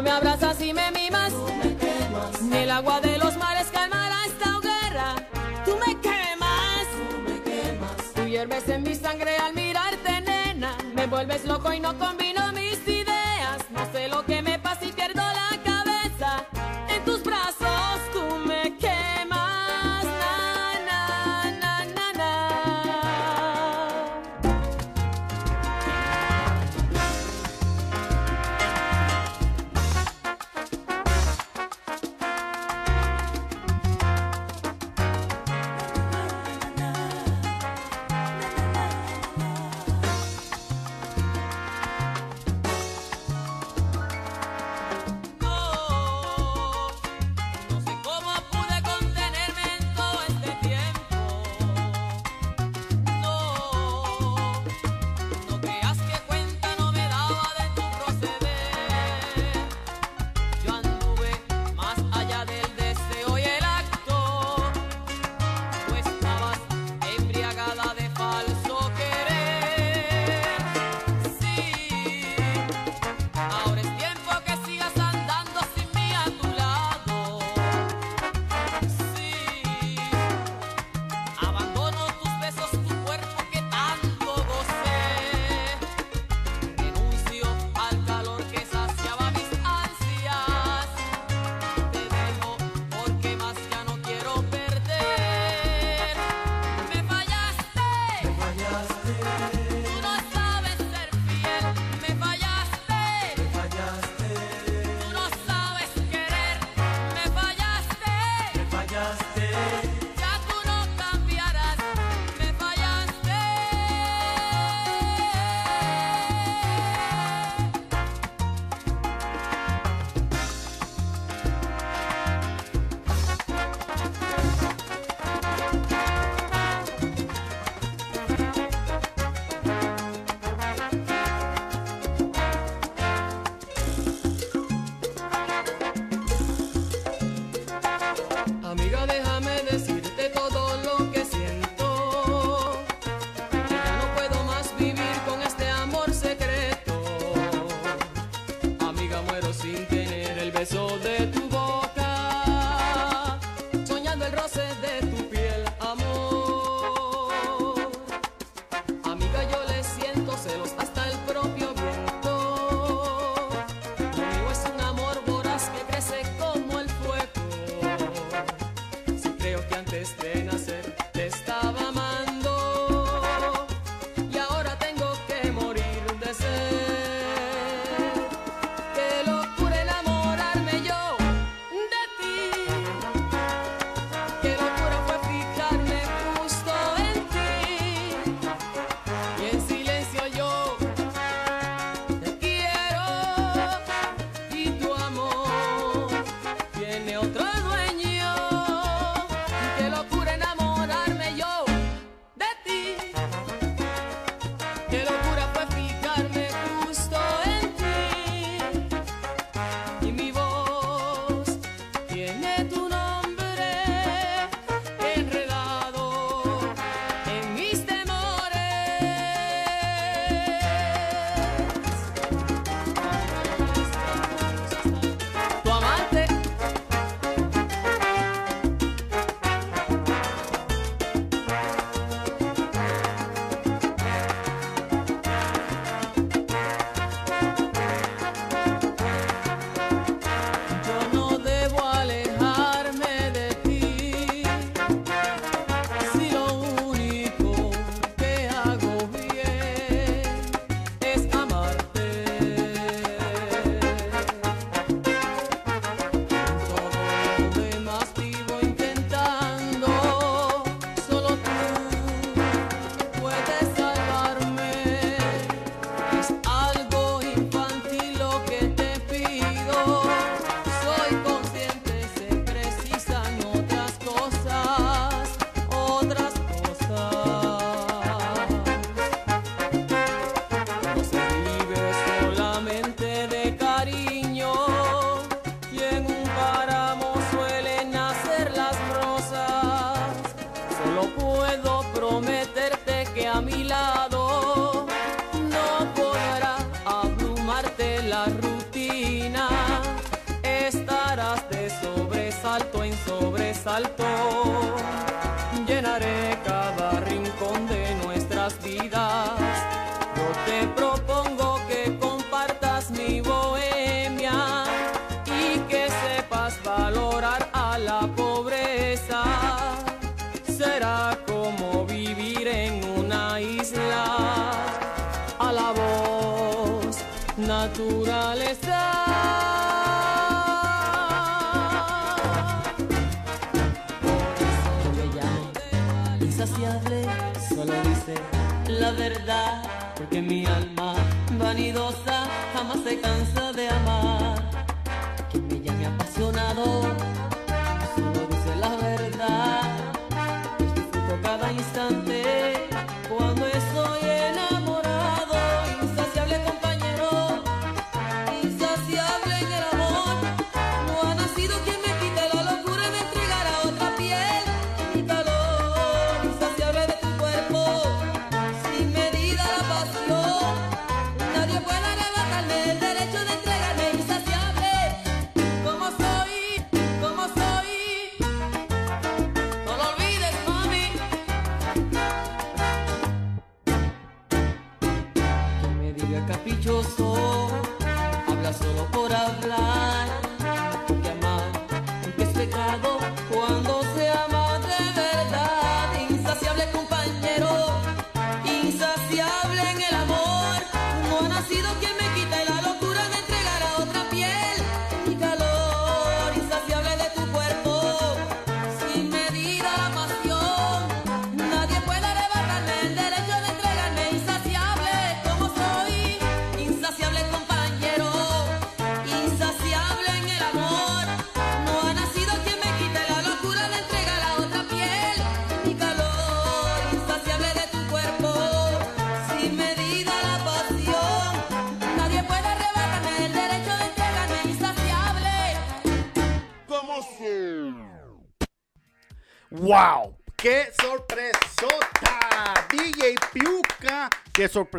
Me abrazas y me mimas. Tú me quemas. Ni el agua de los mares calmará esta hoguera. Tú me quemas. Tú me quemas. Tú hierves en mi sangre al mirarte, nena. Me vuelves loco y no combino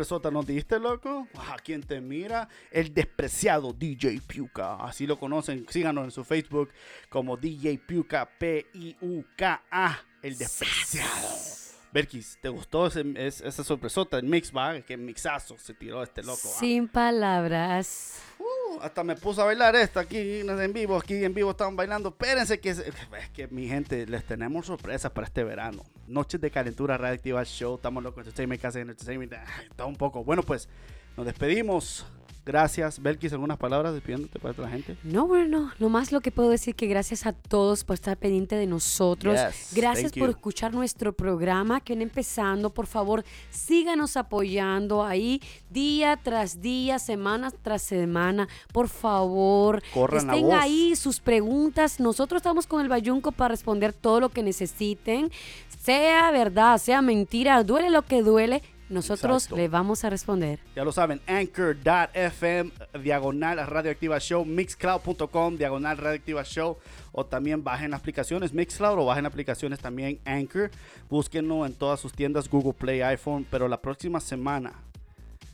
sorpresota nos diste, loco! ¿A quién te mira? El despreciado DJ Piuca. Así lo conocen. Síganos en su Facebook como DJ Piuca. P-I-U-K-A. El despreciado. Berkis, ¿te gustó ese- esa sorpresota? El mix, va. Qué mixazo se tiró este loco. va. Sin palabras. Uh, hasta me puse a bailar esta aquí en vivo. Aquí en vivo estaban bailando. Espérense que, es es que mi gente, les tenemos sorpresas para este verano. Noches de calentura radioactiva show. Estamos locos. Entertainment, casa entertainment. Está un poco. Bueno, pues nos despedimos. Gracias. Belkis, algunas palabras despidiéndote para toda la gente. No, bueno, lo más lo que puedo decir que gracias a todos por estar pendiente de nosotros. Yes, gracias por you. escuchar nuestro programa que viene empezando. Por favor, síganos apoyando ahí día tras día, semana tras semana. Por favor, Corran la estén voz. ahí sus preguntas. Nosotros estamos con el Bayunco para responder todo lo que necesiten. Sea verdad, sea mentira, duele lo que duele. Nosotros Exacto. le vamos a responder. Ya lo saben, anchor.fm, diagonal radioactiva show, mixcloud.com, diagonal radioactiva show, o también bajen aplicaciones Mixcloud o bajen aplicaciones también Anchor. Búsquenlo en todas sus tiendas Google Play, iPhone, pero la próxima semana,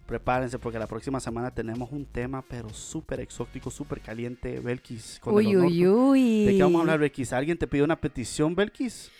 prepárense porque la próxima semana tenemos un tema pero súper exótico, súper caliente, Belkis. con Uy, uy, uy. ¿De qué vamos a hablar, Belkis? ¿Alguien te pidió una petición, Belkis?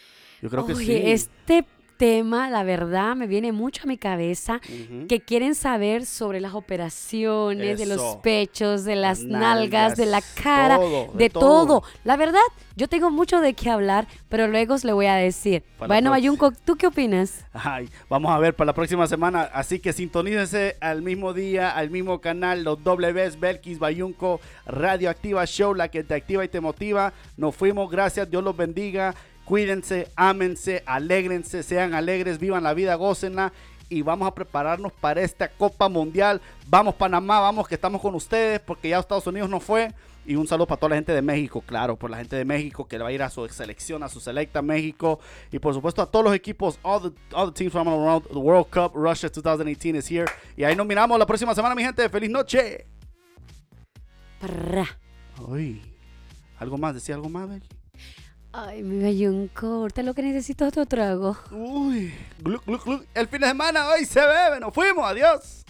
Yo creo que Oye, sí. este tema, la verdad, me viene mucho a mi cabeza. Que quieren saber sobre las operaciones, de los pechos, de las nalgas, de la cara, todo, de, de todo. todo. La verdad, yo tengo mucho de qué hablar, pero luego os le voy a decir. Para bueno, próxima. Bayunco, ¿tú qué opinas? Ay, vamos a ver para la próxima semana. Así que sintonícense al mismo día, al mismo canal, los Ws, Belkis, Bayunco, Radioactiva Show, la que te activa y te motiva. Nos fuimos, gracias, Dios los bendiga. Cuídense, ámense, alégrense, sean alegres, vivan la vida, gócenla. Y vamos a prepararnos para esta Copa Mundial. Vamos Panamá, vamos que estamos con ustedes porque ya Estados Unidos no fue. Y un saludo para toda la gente de México, claro, por la gente de México que va a ir a su selección, a su selecta México. Y por supuesto a todos los equipos, all the, all the teams from around the World Cup, Russia 2018 is here. Y ahí nos miramos la próxima semana, mi gente. ¡Feliz noche! Uy, ¿algo más? ¿Decía algo más, Belly? Ay, mi Bayunco, ahorita lo que necesito es otro trago. Uy, gluc, gluc, gluc. el fin de semana hoy se bebe, nos fuimos, adiós.